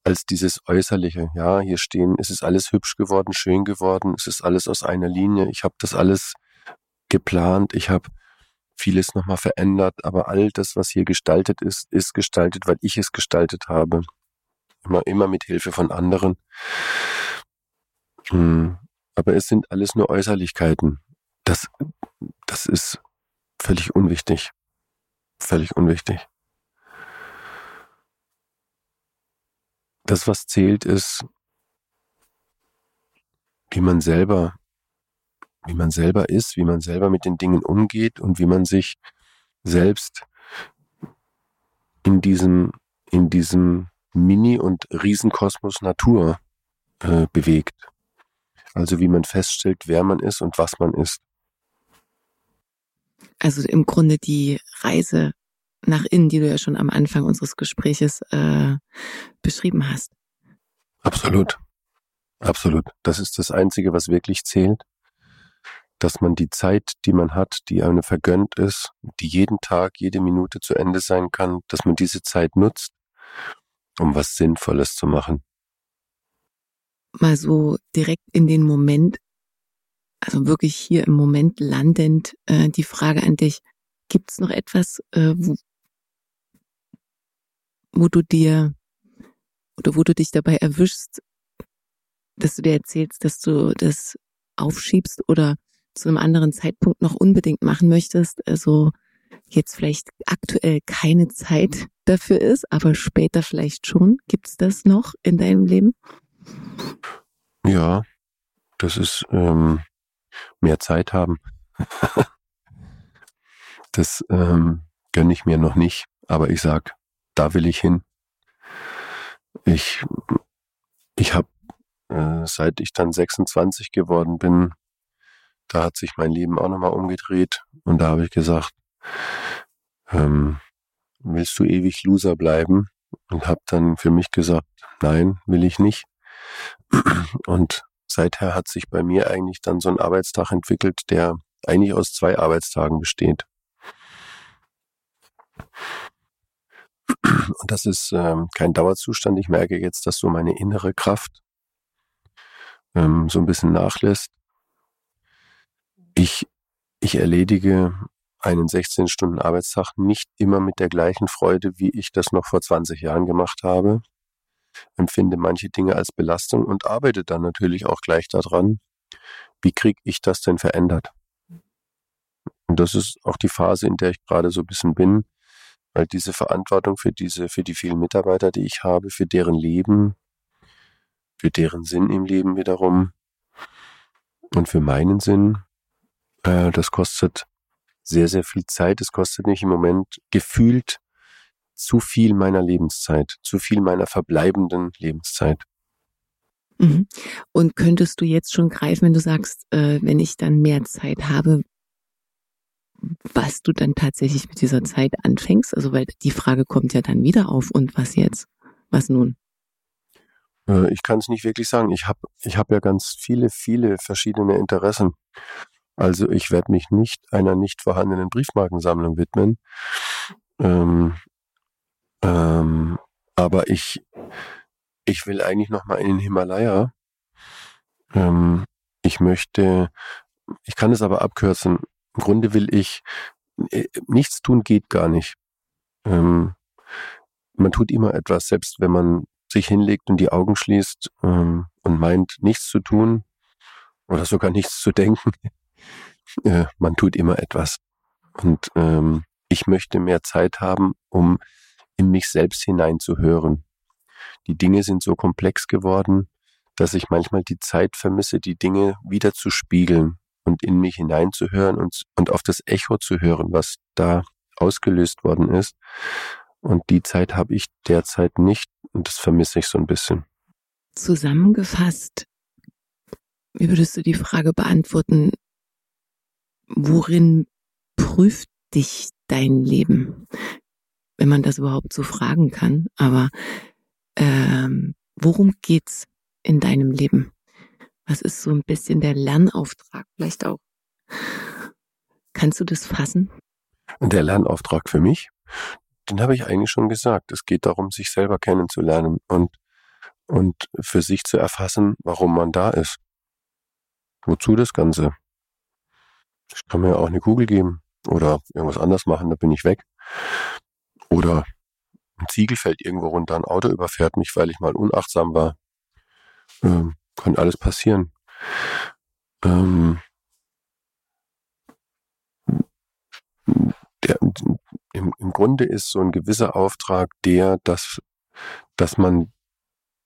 als dieses Äußerliche. Ja, hier stehen, es ist alles hübsch geworden, schön geworden, es ist alles aus einer Linie. Ich habe das alles geplant, ich habe vieles nochmal verändert, aber all das, was hier gestaltet ist, ist gestaltet, weil ich es gestaltet habe immer, immer mit Hilfe von anderen. Hm. Aber es sind alles nur Äußerlichkeiten. Das, das ist völlig unwichtig. Völlig unwichtig. Das, was zählt, ist, wie man selber, wie man selber ist, wie man selber mit den Dingen umgeht und wie man sich selbst in diesem, in diesem Mini- und Riesenkosmos Natur äh, bewegt. Also wie man feststellt, wer man ist und was man ist. Also im Grunde die Reise nach innen, die du ja schon am Anfang unseres Gespräches äh, beschrieben hast. Absolut. Absolut. Das ist das Einzige, was wirklich zählt. Dass man die Zeit, die man hat, die einem vergönnt ist, die jeden Tag, jede Minute zu Ende sein kann, dass man diese Zeit nutzt um was Sinnvolles zu machen. Mal so direkt in den Moment, also wirklich hier im Moment landend, äh, die Frage an dich, gibt es noch etwas, äh, wo, du dir oder wo du dich dabei erwischst, dass du dir erzählst, dass du das aufschiebst oder zu einem anderen Zeitpunkt noch unbedingt machen möchtest? Also jetzt vielleicht aktuell keine Zeit dafür ist, aber später vielleicht schon. Gibt es das noch in deinem Leben? Ja, das ist ähm, mehr Zeit haben. das ähm, gönne ich mir noch nicht, aber ich sag, da will ich hin. Ich, ich habe, äh, seit ich dann 26 geworden bin, da hat sich mein Leben auch nochmal umgedreht und da habe ich gesagt, ähm, willst du ewig Loser bleiben? Und habe dann für mich gesagt, nein, will ich nicht. Und seither hat sich bei mir eigentlich dann so ein Arbeitstag entwickelt, der eigentlich aus zwei Arbeitstagen besteht. Und das ist ähm, kein Dauerzustand. Ich merke jetzt, dass so meine innere Kraft ähm, so ein bisschen nachlässt. Ich, ich erledige einen 16-Stunden-Arbeitstag nicht immer mit der gleichen Freude, wie ich das noch vor 20 Jahren gemacht habe, empfinde manche Dinge als Belastung und arbeite dann natürlich auch gleich daran, wie kriege ich das denn verändert. Und das ist auch die Phase, in der ich gerade so ein bisschen bin, weil diese Verantwortung für diese, für die vielen Mitarbeiter, die ich habe, für deren Leben, für deren Sinn im Leben wiederum und für meinen Sinn, äh, das kostet sehr, sehr viel Zeit. Es kostet mich im Moment gefühlt zu viel meiner Lebenszeit, zu viel meiner verbleibenden Lebenszeit. Mhm. Und könntest du jetzt schon greifen, wenn du sagst, äh, wenn ich dann mehr Zeit habe, was du dann tatsächlich mit dieser Zeit anfängst? Also, weil die Frage kommt ja dann wieder auf. Und was jetzt? Was nun? Äh, ich kann es nicht wirklich sagen. Ich habe ich hab ja ganz viele, viele verschiedene Interessen. Also ich werde mich nicht einer nicht vorhandenen Briefmarkensammlung widmen. Ähm, ähm, aber ich, ich will eigentlich noch mal in den Himalaya. Ähm, ich möchte, ich kann es aber abkürzen. Im Grunde will ich, äh, nichts tun geht gar nicht. Ähm, man tut immer etwas, selbst wenn man sich hinlegt und die Augen schließt ähm, und meint, nichts zu tun oder sogar nichts zu denken. äh, man tut immer etwas. Und ähm, ich möchte mehr Zeit haben, um in mich selbst hineinzuhören. Die Dinge sind so komplex geworden, dass ich manchmal die Zeit vermisse, die Dinge wieder zu spiegeln und in mich hineinzuhören und, und auf das Echo zu hören, was da ausgelöst worden ist. Und die Zeit habe ich derzeit nicht und das vermisse ich so ein bisschen. Zusammengefasst, wie würdest du die Frage beantworten, worin prüft dich dein Leben? Wenn man das überhaupt so fragen kann, aber ähm, worum geht's in deinem Leben? Was ist so ein bisschen der Lernauftrag vielleicht auch? Kannst du das fassen? Der Lernauftrag für mich, den habe ich eigentlich schon gesagt. Es geht darum, sich selber kennenzulernen und, und für sich zu erfassen, warum man da ist. Wozu das Ganze? Ich kann mir auch eine Kugel geben oder irgendwas anders machen, da bin ich weg. Oder ein Ziegel fällt irgendwo runter, ein Auto überfährt mich, weil ich mal unachtsam war. Ähm, kann alles passieren. Ähm, der, im, im Grunde ist so ein gewisser Auftrag der, dass, dass man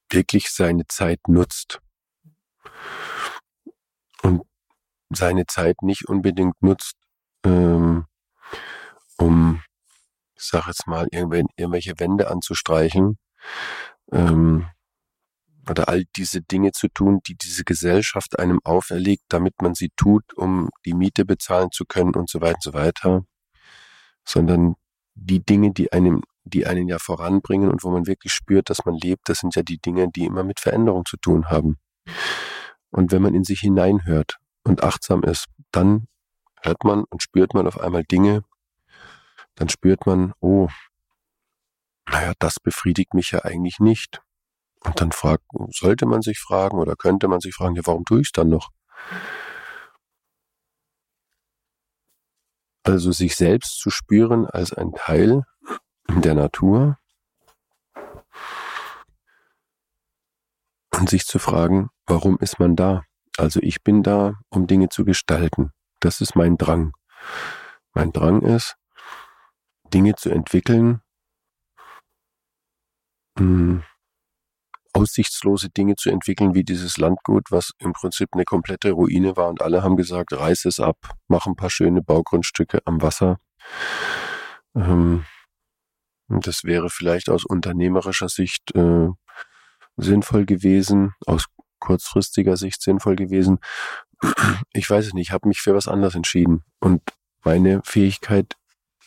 wirklich seine Zeit nutzt. Und seine Zeit nicht unbedingt nutzt, ähm, um, ich sag jetzt mal, irgendwelche Wände anzustreichen, ähm, oder all diese Dinge zu tun, die diese Gesellschaft einem auferlegt, damit man sie tut, um die Miete bezahlen zu können und so weiter und so weiter, sondern die Dinge, die einem, die einen ja voranbringen und wo man wirklich spürt, dass man lebt, das sind ja die Dinge, die immer mit Veränderung zu tun haben. Und wenn man in sich hineinhört und achtsam ist, dann hört man und spürt man auf einmal Dinge, dann spürt man, oh, naja, das befriedigt mich ja eigentlich nicht. Und dann fragt, sollte man sich fragen oder könnte man sich fragen, ja, warum tue ich es dann noch? Also sich selbst zu spüren als ein Teil der Natur und sich zu fragen, warum ist man da? Also ich bin da, um Dinge zu gestalten. Das ist mein Drang. Mein Drang ist, Dinge zu entwickeln, hm, aussichtslose Dinge zu entwickeln wie dieses Landgut, was im Prinzip eine komplette Ruine war und alle haben gesagt, reiß es ab, mach ein paar schöne Baugrundstücke am Wasser. Ähm, das wäre vielleicht aus unternehmerischer Sicht äh, sinnvoll gewesen, aus kurzfristiger Sicht sinnvoll gewesen. Ich weiß es nicht, ich habe mich für was anderes entschieden und meine Fähigkeit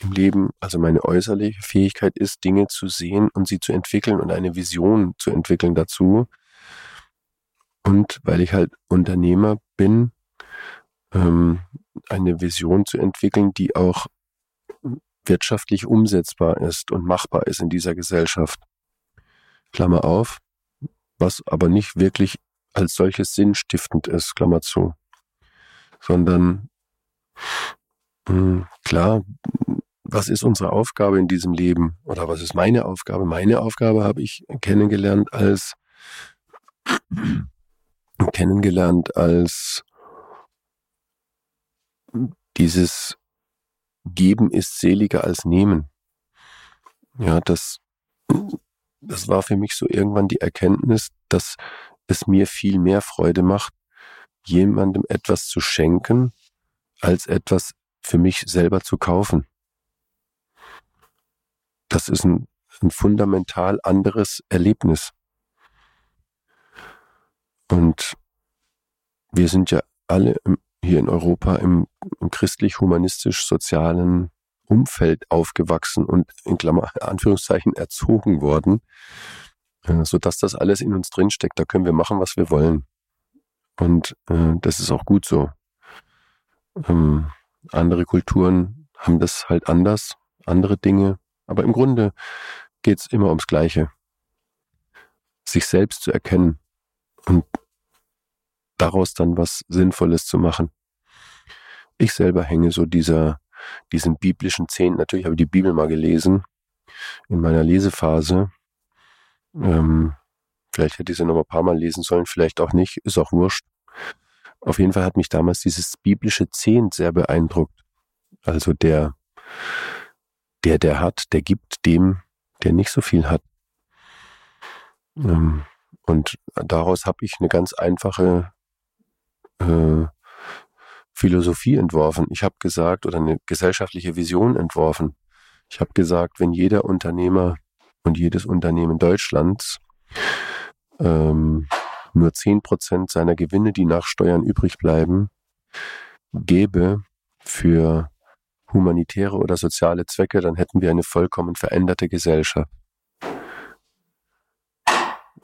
im Leben, also meine äußerliche Fähigkeit ist, Dinge zu sehen und sie zu entwickeln und eine Vision zu entwickeln dazu. Und weil ich halt Unternehmer bin, ähm, eine Vision zu entwickeln, die auch wirtschaftlich umsetzbar ist und machbar ist in dieser Gesellschaft. Klammer auf, was aber nicht wirklich als solches sinnstiftend ist, Klammer zu, sondern mh, hm, klar, was ist unsere Aufgabe in diesem Leben oder was ist meine Aufgabe? Meine Aufgabe habe ich kennengelernt als kennengelernt als dieses Geben ist seliger als Nehmen. Ja, das, das war für mich so irgendwann die Erkenntnis, dass es mir viel mehr Freude macht, jemandem etwas zu schenken, als etwas für mich selber zu kaufen das ist ein, ein fundamental anderes Erlebnis. Und wir sind ja alle hier in Europa im, im christlich-humanistisch-sozialen Umfeld aufgewachsen und in Klammer, Anführungszeichen erzogen worden, äh, sodass das alles in uns drinsteckt. Da können wir machen, was wir wollen. Und äh, das ist auch gut so. Ähm, andere Kulturen haben das halt anders, andere Dinge. Aber im Grunde geht es immer ums Gleiche. Sich selbst zu erkennen und, daraus dann was Sinnvolles zu machen. Ich selber hänge so dieser, diesen biblischen Zehn, natürlich habe ich die Bibel mal gelesen, in meiner Lesephase. Ähm, vielleicht hätte ich sie noch ein paar Mal lesen sollen, vielleicht auch nicht, ist auch wurscht. Auf jeden Fall hat mich damals dieses biblische Zehnt sehr beeindruckt. Also der, der, der hat, der gibt dem, der nicht so viel hat. Ähm, und daraus habe ich eine ganz einfache äh, Philosophie entworfen. Ich habe gesagt, oder eine gesellschaftliche Vision entworfen. Ich habe gesagt, wenn jeder Unternehmer und jedes Unternehmen Deutschlands ähm, nur zehn Prozent seiner Gewinne, die nach Steuern übrig bleiben, gäbe für humanitäre oder soziale Zwecke, dann hätten wir eine vollkommen veränderte Gesellschaft.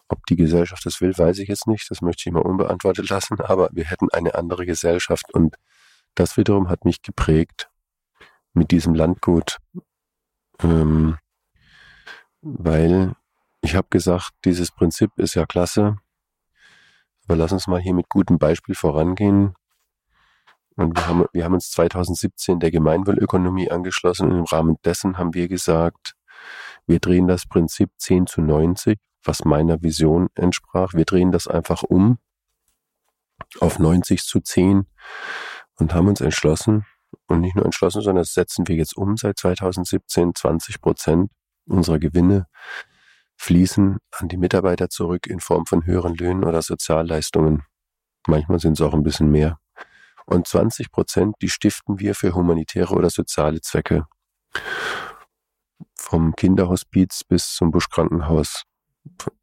Ob die Gesellschaft das will, weiß ich jetzt nicht. Das möchte ich mal unbeantwortet lassen. Aber wir hätten eine andere Gesellschaft. Und das wiederum hat mich geprägt mit diesem Landgut. Ähm, weil ich habe gesagt, dieses Prinzip ist ja klasse. Aber lass uns mal hier mit gutem Beispiel vorangehen. Und wir haben, wir haben uns 2017 der Gemeinwohlökonomie angeschlossen und im Rahmen dessen haben wir gesagt, wir drehen das Prinzip 10 zu 90 was meiner Vision entsprach. Wir drehen das einfach um auf 90 zu 10 und haben uns entschlossen, und nicht nur entschlossen, sondern das setzen wir jetzt um seit 2017. 20 Prozent unserer Gewinne fließen an die Mitarbeiter zurück in Form von höheren Löhnen oder Sozialleistungen. Manchmal sind es auch ein bisschen mehr. Und 20 Prozent, die stiften wir für humanitäre oder soziale Zwecke. Vom Kinderhospiz bis zum Buschkrankenhaus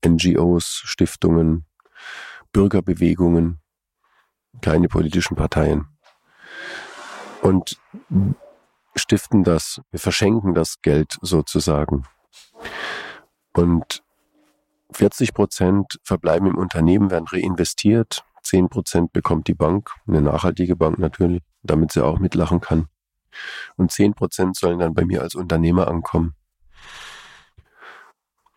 NGOs, Stiftungen, Bürgerbewegungen, keine politischen Parteien. Und stiften das, wir verschenken das Geld sozusagen. Und 40 Prozent verbleiben im Unternehmen, werden reinvestiert. 10 Prozent bekommt die Bank, eine nachhaltige Bank natürlich, damit sie auch mitlachen kann. Und 10 Prozent sollen dann bei mir als Unternehmer ankommen.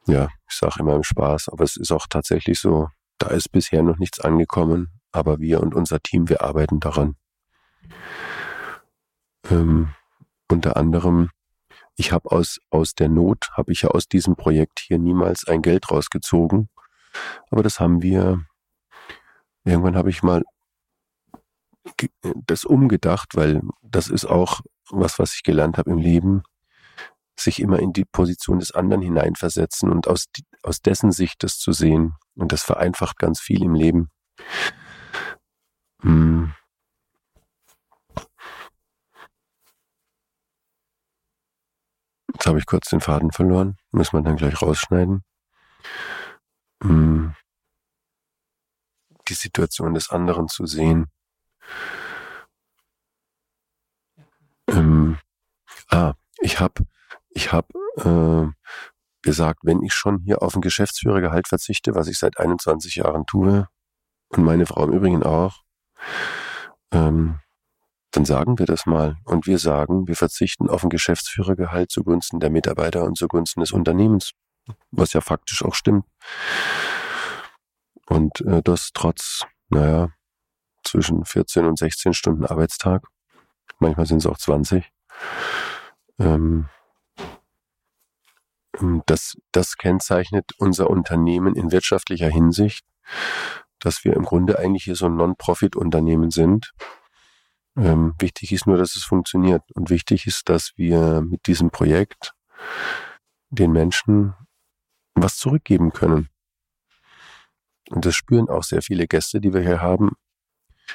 Ja, ich sage immer im Spaß, aber es ist auch tatsächlich so, da ist bisher noch nichts angekommen, aber wir und unser Team, wir arbeiten daran. Ähm, unter anderem, ich habe aus, aus der Not, habe ich ja aus diesem Projekt hier niemals ein Geld rausgezogen, aber das haben wir, irgendwann habe ich mal das umgedacht, weil das ist auch was, was ich gelernt habe im Leben sich immer in die Position des anderen hineinversetzen und aus, aus dessen Sicht das zu sehen. Und das vereinfacht ganz viel im Leben. Hm. Jetzt habe ich kurz den Faden verloren. Muss man dann gleich rausschneiden. Hm. Die Situation des anderen zu sehen. Ähm, ah, ich habe ich habe äh, gesagt, wenn ich schon hier auf ein Geschäftsführergehalt verzichte, was ich seit 21 Jahren tue, und meine Frau im Übrigen auch, ähm, dann sagen wir das mal. Und wir sagen, wir verzichten auf ein Geschäftsführergehalt zugunsten der Mitarbeiter und zugunsten des Unternehmens, was ja faktisch auch stimmt. Und äh, das trotz, naja, zwischen 14 und 16 Stunden Arbeitstag. Manchmal sind es auch 20. Ähm, das, das kennzeichnet unser Unternehmen in wirtschaftlicher Hinsicht, dass wir im Grunde eigentlich hier so ein Non-Profit-Unternehmen sind. Ähm, wichtig ist nur, dass es funktioniert. Und wichtig ist, dass wir mit diesem Projekt den Menschen was zurückgeben können. Und das spüren auch sehr viele Gäste, die wir hier haben.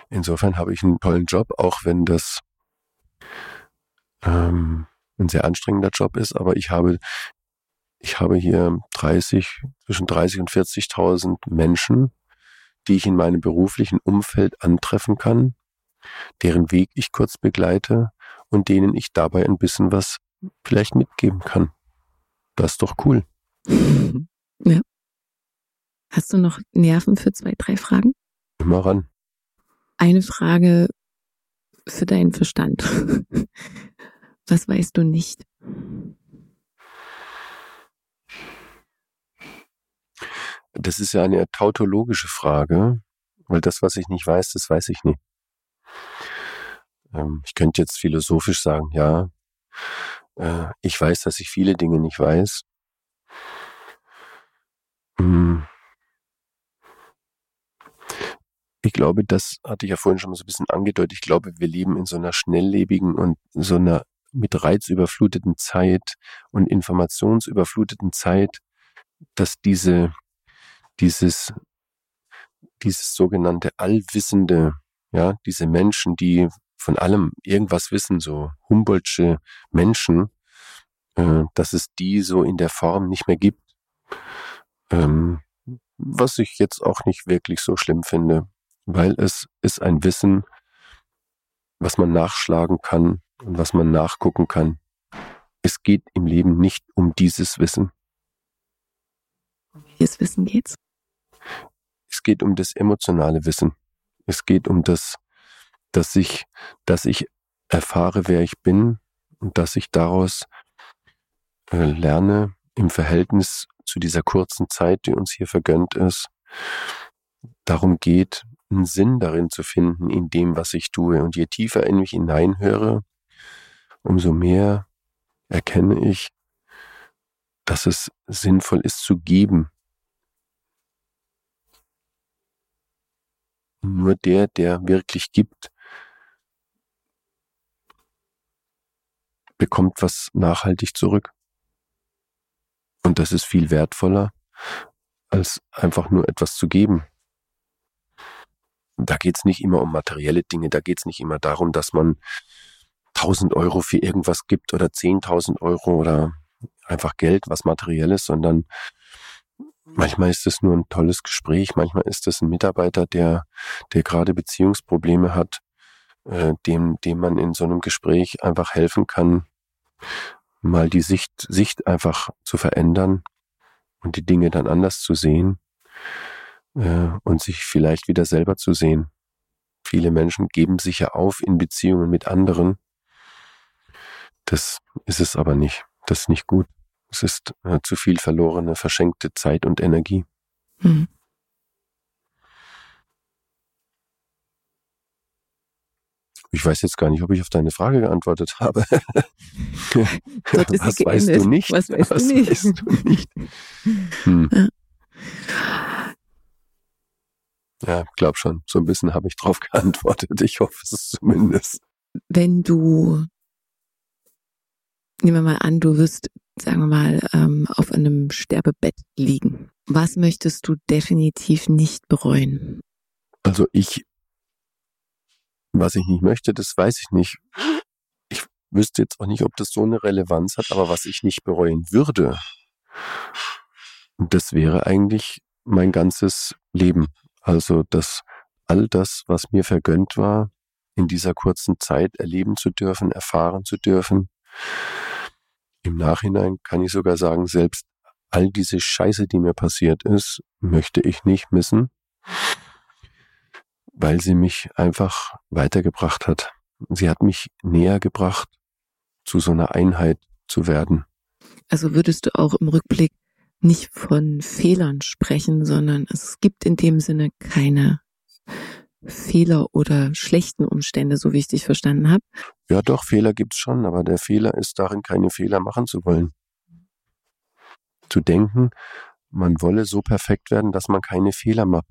Insofern habe ich einen tollen Job, auch wenn das ähm, ein sehr anstrengender Job ist, aber ich habe ich habe hier 30, zwischen 30 und 40.000 Menschen, die ich in meinem beruflichen Umfeld antreffen kann, deren Weg ich kurz begleite und denen ich dabei ein bisschen was vielleicht mitgeben kann. Das ist doch cool. Ja. Hast du noch Nerven für zwei, drei Fragen? Immer ran. Eine Frage für deinen Verstand. Was weißt du nicht? Das ist ja eine tautologische Frage. Weil das, was ich nicht weiß, das weiß ich nicht. Ähm, ich könnte jetzt philosophisch sagen, ja, äh, ich weiß, dass ich viele Dinge nicht weiß. Hm. Ich glaube, das hatte ich ja vorhin schon mal so ein bisschen angedeutet. Ich glaube, wir leben in so einer schnelllebigen und so einer mit Reiz überfluteten Zeit und informationsüberfluteten Zeit, dass diese, dieses, dieses sogenannte Allwissende, ja, diese Menschen, die von allem irgendwas wissen, so Humboldtsche Menschen, äh, dass es die so in der Form nicht mehr gibt. Ähm, was ich jetzt auch nicht wirklich so schlimm finde, weil es ist ein Wissen, was man nachschlagen kann und was man nachgucken kann. Es geht im Leben nicht um dieses Wissen. Um welches Wissen geht's? Es geht um das emotionale Wissen. Es geht um das, dass ich, dass ich erfahre, wer ich bin und dass ich daraus äh, lerne, im Verhältnis zu dieser kurzen Zeit, die uns hier vergönnt ist, darum geht, einen Sinn darin zu finden, in dem, was ich tue. Und je tiefer in mich hineinhöre, umso mehr erkenne ich, dass es sinnvoll ist zu geben. Nur der, der wirklich gibt, bekommt was nachhaltig zurück. Und das ist viel wertvoller, als einfach nur etwas zu geben. Da geht es nicht immer um materielle Dinge, da geht es nicht immer darum, dass man 1000 Euro für irgendwas gibt oder 10.000 Euro oder einfach Geld, was materielles, sondern manchmal ist es nur ein tolles Gespräch, manchmal ist es ein Mitarbeiter, der, der gerade Beziehungsprobleme hat, äh, dem, dem man in so einem Gespräch einfach helfen kann, mal die Sicht, Sicht einfach zu verändern und die Dinge dann anders zu sehen äh, und sich vielleicht wieder selber zu sehen. Viele Menschen geben sich ja auf in Beziehungen mit anderen, das ist es aber nicht. Das ist nicht gut. Es ist äh, zu viel verlorene, verschenkte Zeit und Energie. Hm. Ich weiß jetzt gar nicht, ob ich auf deine Frage geantwortet habe. Was weißt du nicht? Was weißt Was du nicht? Weißt du nicht? Hm. Ja. Glaub schon. So ein bisschen habe ich drauf geantwortet. Ich hoffe es zumindest. Wenn du nehmen wir mal an, du wirst, sagen wir mal, ähm, auf einem Sterbebett liegen. Was möchtest du definitiv nicht bereuen? Also ich, was ich nicht möchte, das weiß ich nicht. Ich wüsste jetzt auch nicht, ob das so eine Relevanz hat, aber was ich nicht bereuen würde, das wäre eigentlich mein ganzes Leben. Also dass all das, was mir vergönnt war, in dieser kurzen Zeit erleben zu dürfen, erfahren zu dürfen, im Nachhinein kann ich sogar sagen, selbst all diese Scheiße, die mir passiert ist, möchte ich nicht missen, weil sie mich einfach weitergebracht hat. Sie hat mich näher gebracht, zu so einer Einheit zu werden. Also würdest du auch im Rückblick nicht von Fehlern sprechen, sondern es gibt in dem Sinne keine Fehler oder schlechten Umstände, so wie ich dich verstanden habe. Ja, doch, Fehler gibt's schon, aber der Fehler ist darin, keine Fehler machen zu wollen. Zu denken, man wolle so perfekt werden, dass man keine Fehler macht.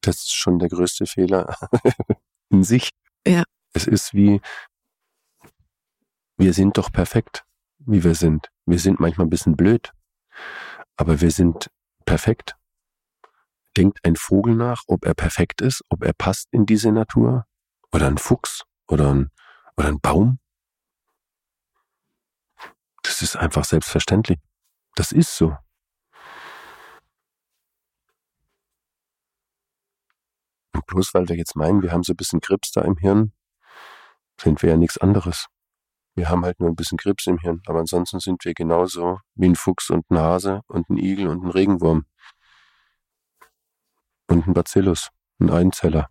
Das ist schon der größte Fehler in sich. Ja. Es ist wie, wir sind doch perfekt, wie wir sind. Wir sind manchmal ein bisschen blöd, aber wir sind perfekt denkt ein Vogel nach, ob er perfekt ist, ob er passt in diese Natur? Oder ein Fuchs? Oder ein, oder ein Baum? Das ist einfach selbstverständlich. Das ist so. Und bloß weil wir jetzt meinen, wir haben so ein bisschen Grips da im Hirn, sind wir ja nichts anderes. Wir haben halt nur ein bisschen Grips im Hirn, aber ansonsten sind wir genauso wie ein Fuchs und ein Hase und ein Igel und ein Regenwurm und ein Bacillus, ein Einzeller.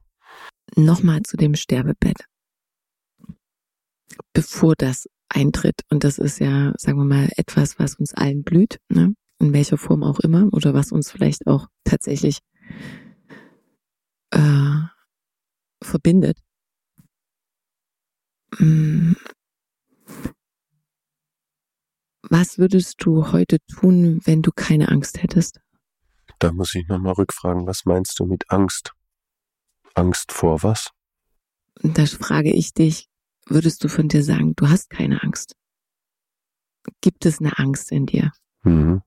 Nochmal zu dem Sterbebett. Bevor das eintritt, und das ist ja, sagen wir mal, etwas, was uns allen blüht, ne? in welcher Form auch immer, oder was uns vielleicht auch tatsächlich äh, verbindet. Was würdest du heute tun, wenn du keine Angst hättest? Da muss ich nochmal rückfragen, was meinst du mit Angst? Angst vor was? Da frage ich dich, würdest du von dir sagen, du hast keine Angst? Gibt es eine Angst in dir? Mhm.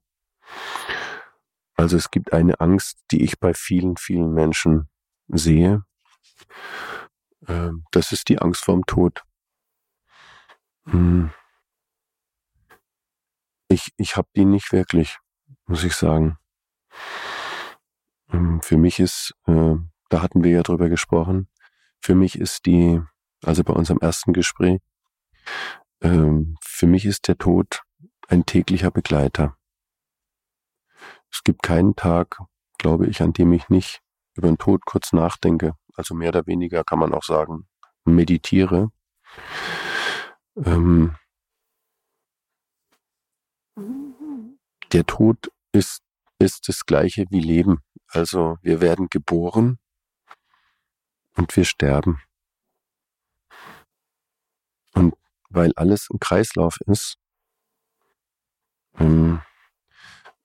Also es gibt eine Angst, die ich bei vielen, vielen Menschen sehe. Ähm, das ist die Angst vorm Tod. Hm. Ich, ich habe die nicht wirklich, muss ich sagen. Ähm, für mich ist, äh, da hatten wir ja drüber gesprochen, für mich ist die, also bei unserem ersten Gespräch, ähm, für mich ist der Tod ein täglicher Begleiter. Es gibt keinen Tag, glaube ich, an dem ich nicht über den Tod kurz nachdenke. Also mehr oder weniger kann man auch sagen, meditiere. Ähm, der Tod ist, ist das gleiche wie Leben. Also wir werden geboren und wir sterben. Und weil alles ein Kreislauf ist, ähm,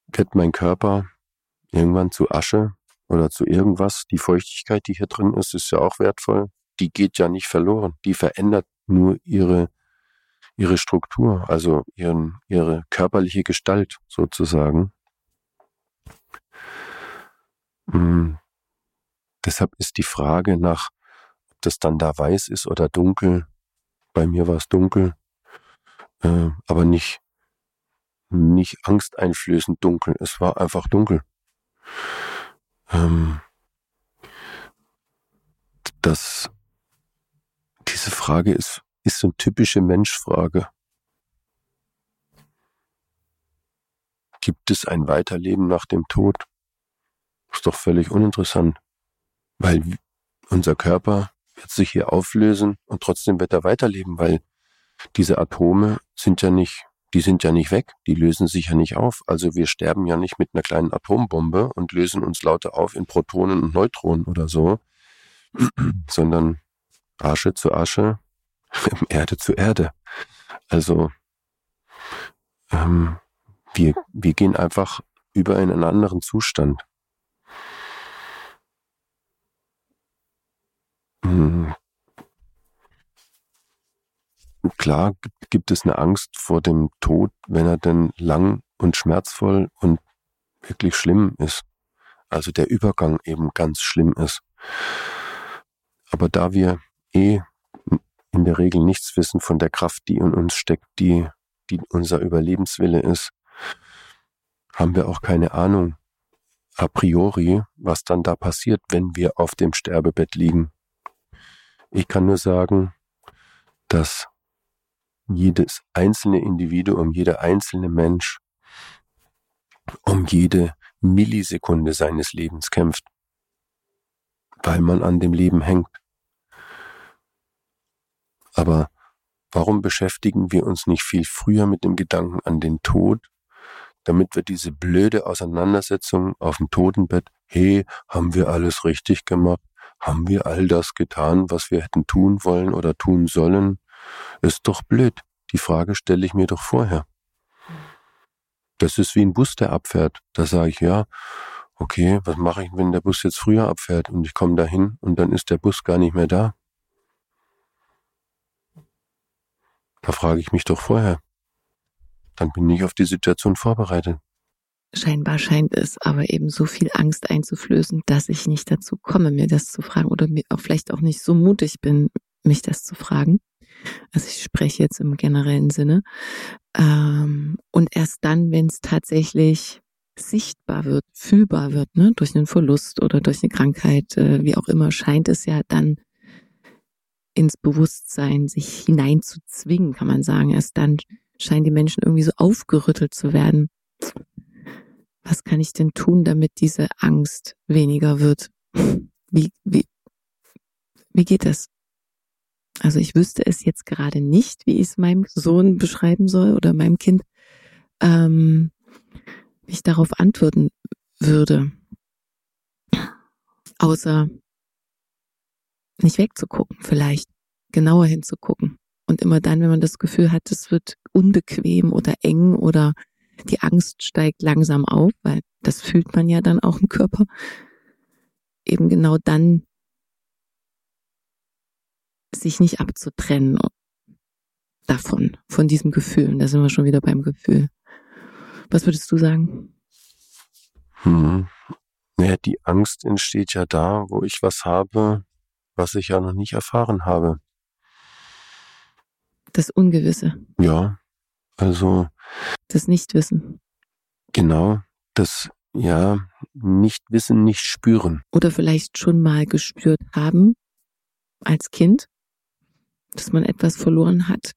wird mein Körper irgendwann zu Asche oder zu irgendwas. Die Feuchtigkeit, die hier drin ist, ist ja auch wertvoll. Die geht ja nicht verloren. Die verändert nur ihre, ihre Struktur, also ihren, ihre körperliche Gestalt sozusagen. Hm. Deshalb ist die Frage nach, ob das dann da weiß ist oder dunkel. Bei mir war es dunkel, äh, aber nicht, nicht angsteinflößend dunkel. Es war einfach dunkel. Ähm, das, diese Frage ist, ist so eine typische Menschfrage. Gibt es ein Weiterleben nach dem Tod? Ist doch völlig uninteressant, weil unser Körper wird sich hier auflösen und trotzdem wird er weiterleben, weil diese Atome sind ja nicht die sind ja nicht weg, die lösen sich ja nicht auf. Also wir sterben ja nicht mit einer kleinen Atombombe und lösen uns lauter auf in Protonen und Neutronen oder so, sondern Asche zu Asche, Erde zu Erde. Also ähm, wir, wir gehen einfach über in einen anderen Zustand. Hm. Klar gibt es eine Angst vor dem Tod, wenn er denn lang und schmerzvoll und wirklich schlimm ist. Also der Übergang eben ganz schlimm ist. Aber da wir eh in der Regel nichts wissen von der Kraft, die in uns steckt, die, die unser Überlebenswille ist, haben wir auch keine Ahnung a priori, was dann da passiert, wenn wir auf dem Sterbebett liegen. Ich kann nur sagen, dass jedes einzelne Individuum, jeder einzelne Mensch um jede Millisekunde seines Lebens kämpft, weil man an dem Leben hängt. Aber warum beschäftigen wir uns nicht viel früher mit dem Gedanken an den Tod, damit wir diese blöde Auseinandersetzung auf dem Totenbett, hey, haben wir alles richtig gemacht? Haben wir all das getan, was wir hätten tun wollen oder tun sollen? Ist doch blöd. Die Frage stelle ich mir doch vorher. Das ist wie ein Bus, der abfährt. Da sage ich, ja, okay, was mache ich, wenn der Bus jetzt früher abfährt und ich komme dahin und dann ist der Bus gar nicht mehr da? Da frage ich mich doch vorher. Dann bin ich auf die Situation vorbereitet. Scheinbar scheint es aber eben so viel Angst einzuflößen, dass ich nicht dazu komme, mir das zu fragen oder mir auch vielleicht auch nicht so mutig bin, mich das zu fragen. Also ich spreche jetzt im generellen Sinne. Ähm, und erst dann, wenn es tatsächlich sichtbar wird, fühlbar wird, ne, durch einen Verlust oder durch eine Krankheit, äh, wie auch immer, scheint es ja dann ins Bewusstsein sich hineinzuzwingen, kann man sagen. Erst dann scheinen die Menschen irgendwie so aufgerüttelt zu werden. Was kann ich denn tun, damit diese Angst weniger wird? Wie, wie, wie geht das? Also ich wüsste es jetzt gerade nicht, wie ich es meinem Sohn beschreiben soll oder meinem Kind, ähm, wie ich darauf antworten würde. Außer nicht wegzugucken, vielleicht genauer hinzugucken. Und immer dann, wenn man das Gefühl hat, es wird unbequem oder eng oder die Angst steigt langsam auf, weil das fühlt man ja dann auch im Körper, eben genau dann sich nicht abzutrennen davon, von diesem Gefühl. Und da sind wir schon wieder beim Gefühl. Was würdest du sagen? Hm. Naja, die Angst entsteht ja da, wo ich was habe, was ich ja noch nicht erfahren habe. Das Ungewisse. Ja, also. Das Nichtwissen. Genau, das, ja, Nichtwissen, nicht spüren. Oder vielleicht schon mal gespürt haben, als Kind, dass man etwas verloren hat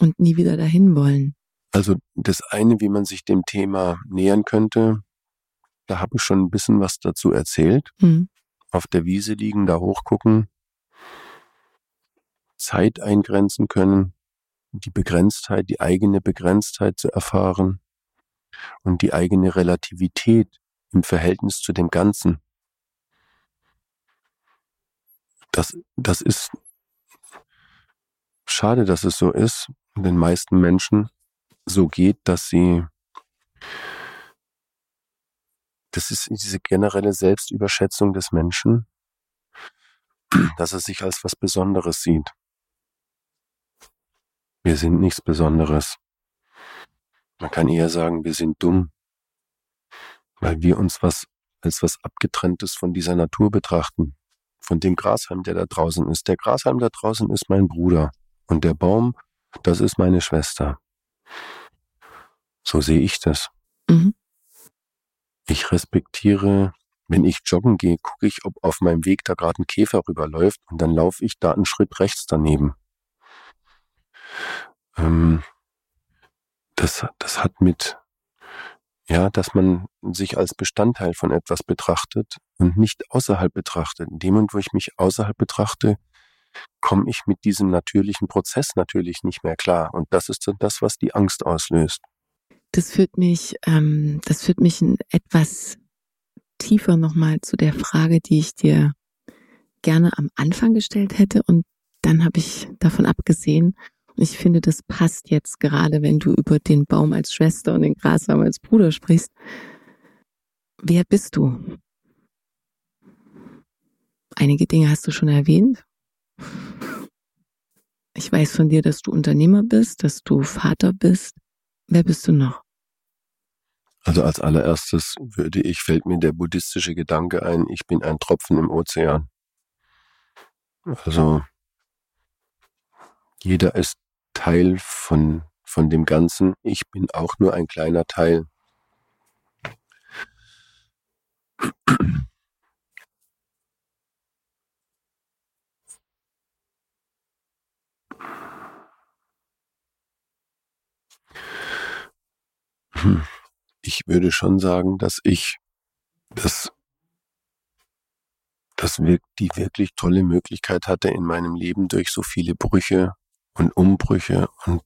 und nie wieder dahin wollen. Also das eine, wie man sich dem Thema nähern könnte, da habe ich schon ein bisschen was dazu erzählt. Mhm. Auf der Wiese liegen, da hochgucken, Zeit eingrenzen können, die Begrenztheit, die eigene Begrenztheit zu erfahren und die eigene Relativität im Verhältnis zu dem Ganzen. Das, das ist schade, dass es so ist, den meisten Menschen so geht, dass sie das ist diese generelle Selbstüberschätzung des Menschen, dass er sich als was Besonderes sieht. Wir sind nichts Besonderes. Man kann eher sagen, wir sind dumm, weil wir uns was als was abgetrenntes von dieser Natur betrachten, von dem Grashalm, der da draußen ist. Der Grashalm da draußen ist mein Bruder und der Baum, das ist meine Schwester. So sehe ich das. Mhm. Ich respektiere, wenn ich joggen gehe, gucke ich, ob auf meinem Weg da gerade ein Käfer rüberläuft und dann laufe ich da einen Schritt rechts daneben. Ähm, das, das hat mit, ja, dass man sich als Bestandteil von etwas betrachtet und nicht außerhalb betrachtet. In dem Moment, wo ich mich außerhalb betrachte, komme ich mit diesem natürlichen Prozess natürlich nicht mehr klar. Und das ist das, was die Angst auslöst. Das führt mich, ähm, das führt mich etwas tiefer nochmal zu der Frage, die ich dir gerne am Anfang gestellt hätte und dann habe ich davon abgesehen. Und ich finde, das passt jetzt gerade, wenn du über den Baum als Schwester und den Grasbaum als Bruder sprichst. Wer bist du? Einige Dinge hast du schon erwähnt. Ich weiß von dir, dass du Unternehmer bist, dass du Vater bist. Wer bist du noch? Also als allererstes würde ich, fällt mir der buddhistische Gedanke ein, ich bin ein Tropfen im Ozean. Also jeder ist Teil von, von dem Ganzen. Ich bin auch nur ein kleiner Teil. Hm ich würde schon sagen, dass ich das, das die wirklich tolle Möglichkeit hatte in meinem Leben durch so viele Brüche und Umbrüche und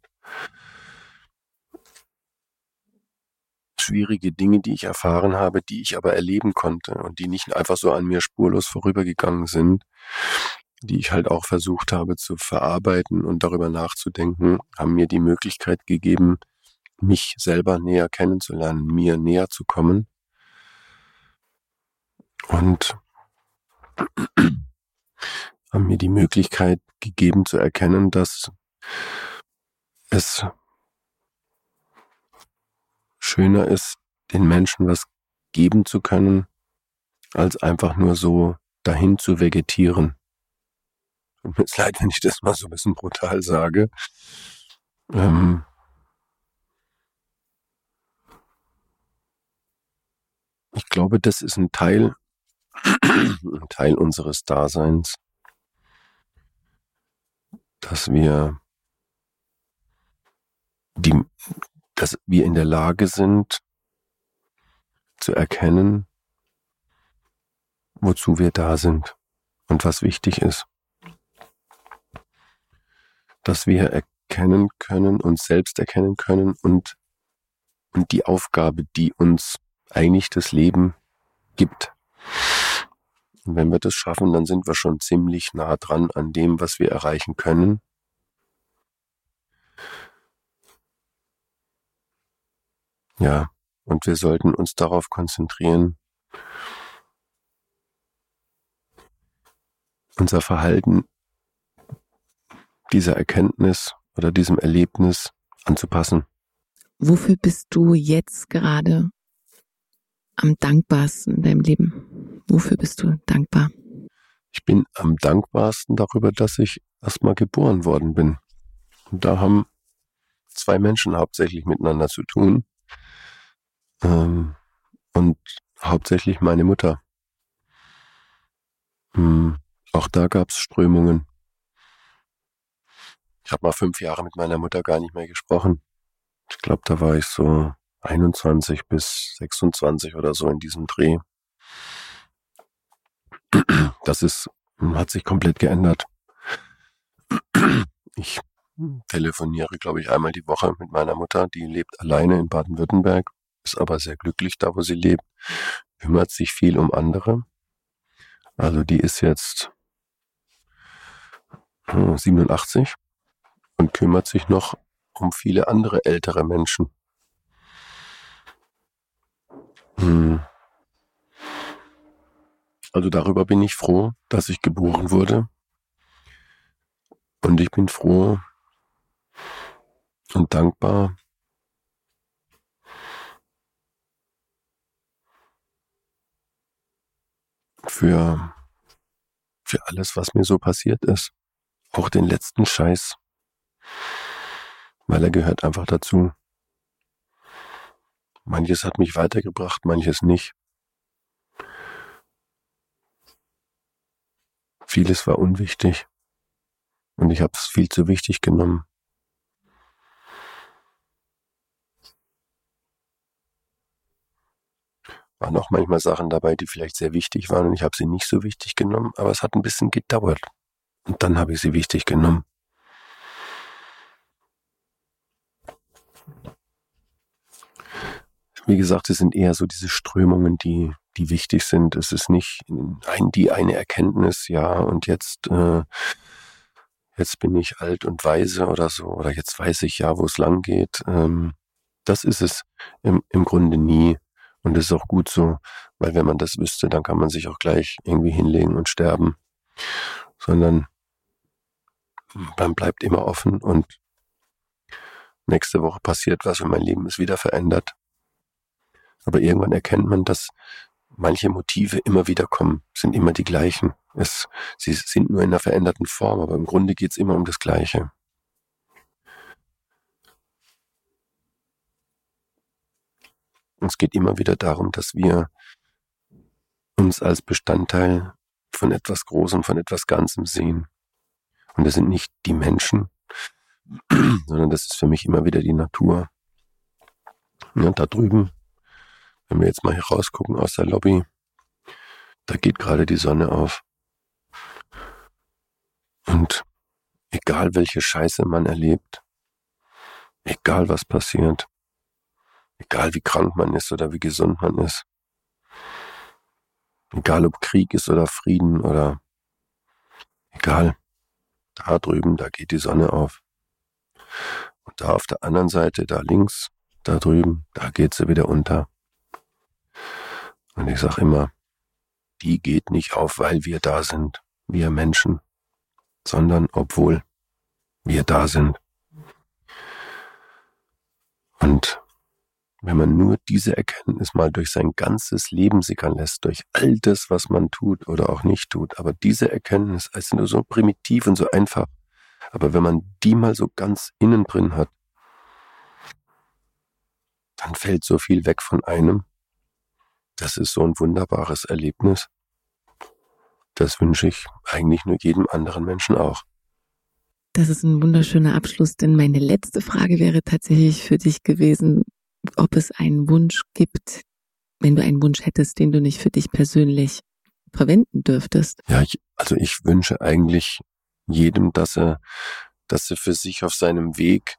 schwierige Dinge, die ich erfahren habe, die ich aber erleben konnte und die nicht einfach so an mir spurlos vorübergegangen sind, die ich halt auch versucht habe zu verarbeiten und darüber nachzudenken, haben mir die Möglichkeit gegeben, mich selber näher kennenzulernen, mir näher zu kommen. Und haben mir die Möglichkeit gegeben zu erkennen, dass es schöner ist, den Menschen was geben zu können, als einfach nur so dahin zu vegetieren. Tut mir leid, wenn ich das mal so ein bisschen brutal sage. Ähm, Ich glaube, das ist ein Teil, ein Teil unseres Daseins, dass wir die, dass wir in der Lage sind, zu erkennen, wozu wir da sind und was wichtig ist. Dass wir erkennen können, uns selbst erkennen können und, und die Aufgabe, die uns eigentlich das Leben gibt. Und wenn wir das schaffen, dann sind wir schon ziemlich nah dran an dem, was wir erreichen können. Ja, und wir sollten uns darauf konzentrieren, unser Verhalten dieser Erkenntnis oder diesem Erlebnis anzupassen. Wofür bist du jetzt gerade am dankbarsten in deinem Leben? Wofür bist du dankbar? Ich bin am dankbarsten darüber, dass ich erstmal geboren worden bin. Und da haben zwei Menschen hauptsächlich miteinander zu tun. Ähm, und hauptsächlich meine Mutter. Hm, auch da gab es Strömungen. Ich habe mal fünf Jahre mit meiner Mutter gar nicht mehr gesprochen. Ich glaube, da war ich so 21 bis 26 oder so in diesem Dreh. Das ist, hat sich komplett geändert. Ich telefoniere, glaube ich, einmal die Woche mit meiner Mutter. Die lebt alleine in Baden-Württemberg, ist aber sehr glücklich da, wo sie lebt, kümmert sich viel um andere. Also die ist jetzt 87 und kümmert sich noch um viele andere ältere Menschen. Hm. Also darüber bin ich froh, dass ich geboren wurde. Und ich bin froh und dankbar, für, für alles, was mir so passiert ist. Auch den letzten Scheiß. Weil er gehört einfach dazu. Manches hat mich weitergebracht, manches nicht. Vieles war unwichtig und ich habe es viel zu wichtig genommen. Waren auch manchmal Sachen dabei, die vielleicht sehr wichtig waren und ich habe sie nicht so wichtig genommen, aber es hat ein bisschen gedauert. Und dann habe ich sie wichtig genommen. Wie gesagt, es sind eher so diese Strömungen, die, die wichtig sind. Es ist nicht ein, die eine Erkenntnis, ja, und jetzt, äh, jetzt bin ich alt und weise oder so, oder jetzt weiß ich ja, wo es lang geht. Ähm, das ist es im, im Grunde nie. Und das ist auch gut so, weil wenn man das wüsste, dann kann man sich auch gleich irgendwie hinlegen und sterben. Sondern man bleibt immer offen und nächste Woche passiert was und mein Leben ist wieder verändert. Aber irgendwann erkennt man, dass manche Motive immer wieder kommen, sind immer die gleichen. Es, sie sind nur in einer veränderten Form, aber im Grunde geht es immer um das Gleiche. Und es geht immer wieder darum, dass wir uns als Bestandteil von etwas Großem, von etwas Ganzem sehen. Und das sind nicht die Menschen, sondern das ist für mich immer wieder die Natur. Ja, da drüben, wenn wir jetzt mal hier rausgucken aus der Lobby, da geht gerade die Sonne auf. Und egal welche Scheiße man erlebt, egal was passiert, egal wie krank man ist oder wie gesund man ist, egal ob Krieg ist oder Frieden oder egal, da drüben, da geht die Sonne auf. Und da auf der anderen Seite, da links, da drüben, da geht sie wieder unter. Und ich sage immer, die geht nicht auf, weil wir da sind, wir Menschen, sondern obwohl wir da sind. Und wenn man nur diese Erkenntnis mal durch sein ganzes Leben sickern lässt, durch all das, was man tut oder auch nicht tut, aber diese Erkenntnis ist nur so primitiv und so einfach, aber wenn man die mal so ganz innen drin hat, dann fällt so viel weg von einem. Das ist so ein wunderbares Erlebnis. Das wünsche ich eigentlich nur jedem anderen Menschen auch. Das ist ein wunderschöner Abschluss, denn meine letzte Frage wäre tatsächlich für dich gewesen, ob es einen Wunsch gibt, wenn du einen Wunsch hättest, den du nicht für dich persönlich verwenden dürftest. Ja, ich, also ich wünsche eigentlich jedem, dass er, dass er für sich auf seinem Weg,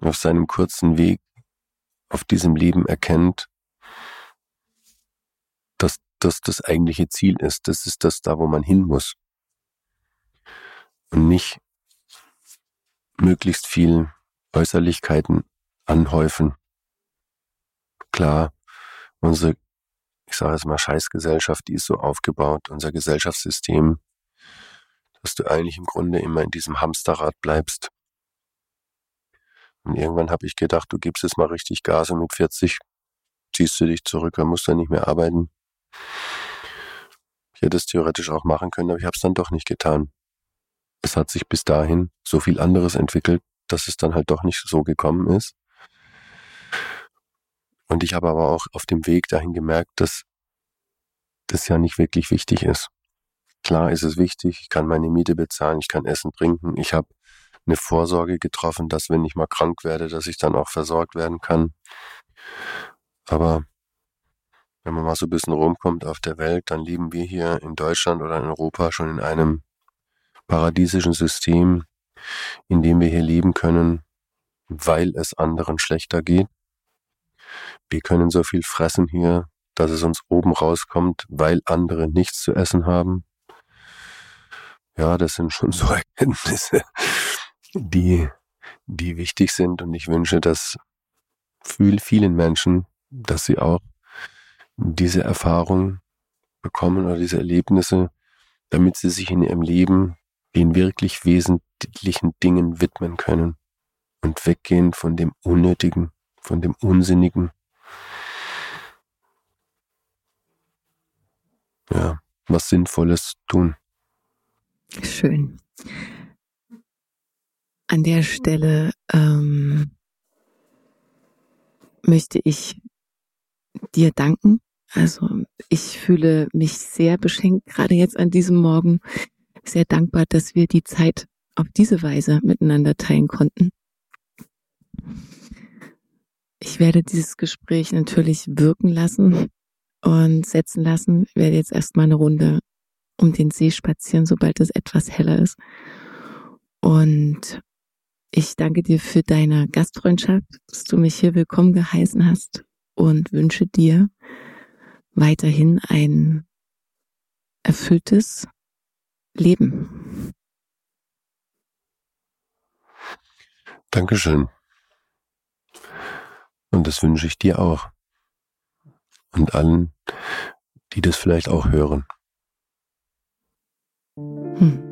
auf seinem kurzen Weg, auf diesem Leben erkennt, dass das das eigentliche Ziel ist. Das ist das da, wo man hin muss. Und nicht möglichst viel Äußerlichkeiten anhäufen. Klar, unsere, ich sage es mal, Scheißgesellschaft, die ist so aufgebaut, unser Gesellschaftssystem, dass du eigentlich im Grunde immer in diesem Hamsterrad bleibst. Und irgendwann habe ich gedacht, du gibst es mal richtig Gas und mit 40 ziehst du dich zurück, dann musst du nicht mehr arbeiten. Ich hätte es theoretisch auch machen können, aber ich habe es dann doch nicht getan. Es hat sich bis dahin so viel anderes entwickelt, dass es dann halt doch nicht so gekommen ist. Und ich habe aber auch auf dem Weg dahin gemerkt, dass das ja nicht wirklich wichtig ist. Klar ist es wichtig, ich kann meine Miete bezahlen, ich kann essen, trinken, ich habe eine Vorsorge getroffen, dass wenn ich mal krank werde, dass ich dann auch versorgt werden kann. Aber wenn man mal so ein bisschen rumkommt auf der Welt, dann leben wir hier in Deutschland oder in Europa schon in einem paradiesischen System, in dem wir hier leben können, weil es anderen schlechter geht. Wir können so viel fressen hier, dass es uns oben rauskommt, weil andere nichts zu essen haben. Ja, das sind schon so Erkenntnisse, die, die wichtig sind. Und ich wünsche, dass vielen Menschen, dass sie auch diese Erfahrung bekommen oder diese Erlebnisse, damit sie sich in ihrem Leben den wirklich wesentlichen Dingen widmen können und weggehen von dem Unnötigen, von dem Unsinnigen. Ja, was Sinnvolles tun. Schön. An der Stelle ähm, möchte ich dir danken. Also ich fühle mich sehr beschenkt, gerade jetzt an diesem Morgen, sehr dankbar, dass wir die Zeit auf diese Weise miteinander teilen konnten. Ich werde dieses Gespräch natürlich wirken lassen und setzen lassen. Ich werde jetzt erstmal eine Runde um den See spazieren, sobald es etwas heller ist. Und ich danke dir für deine Gastfreundschaft, dass du mich hier willkommen geheißen hast und wünsche dir weiterhin ein erfülltes Leben. Dankeschön. Und das wünsche ich dir auch. Und allen, die das vielleicht auch hören. Hm.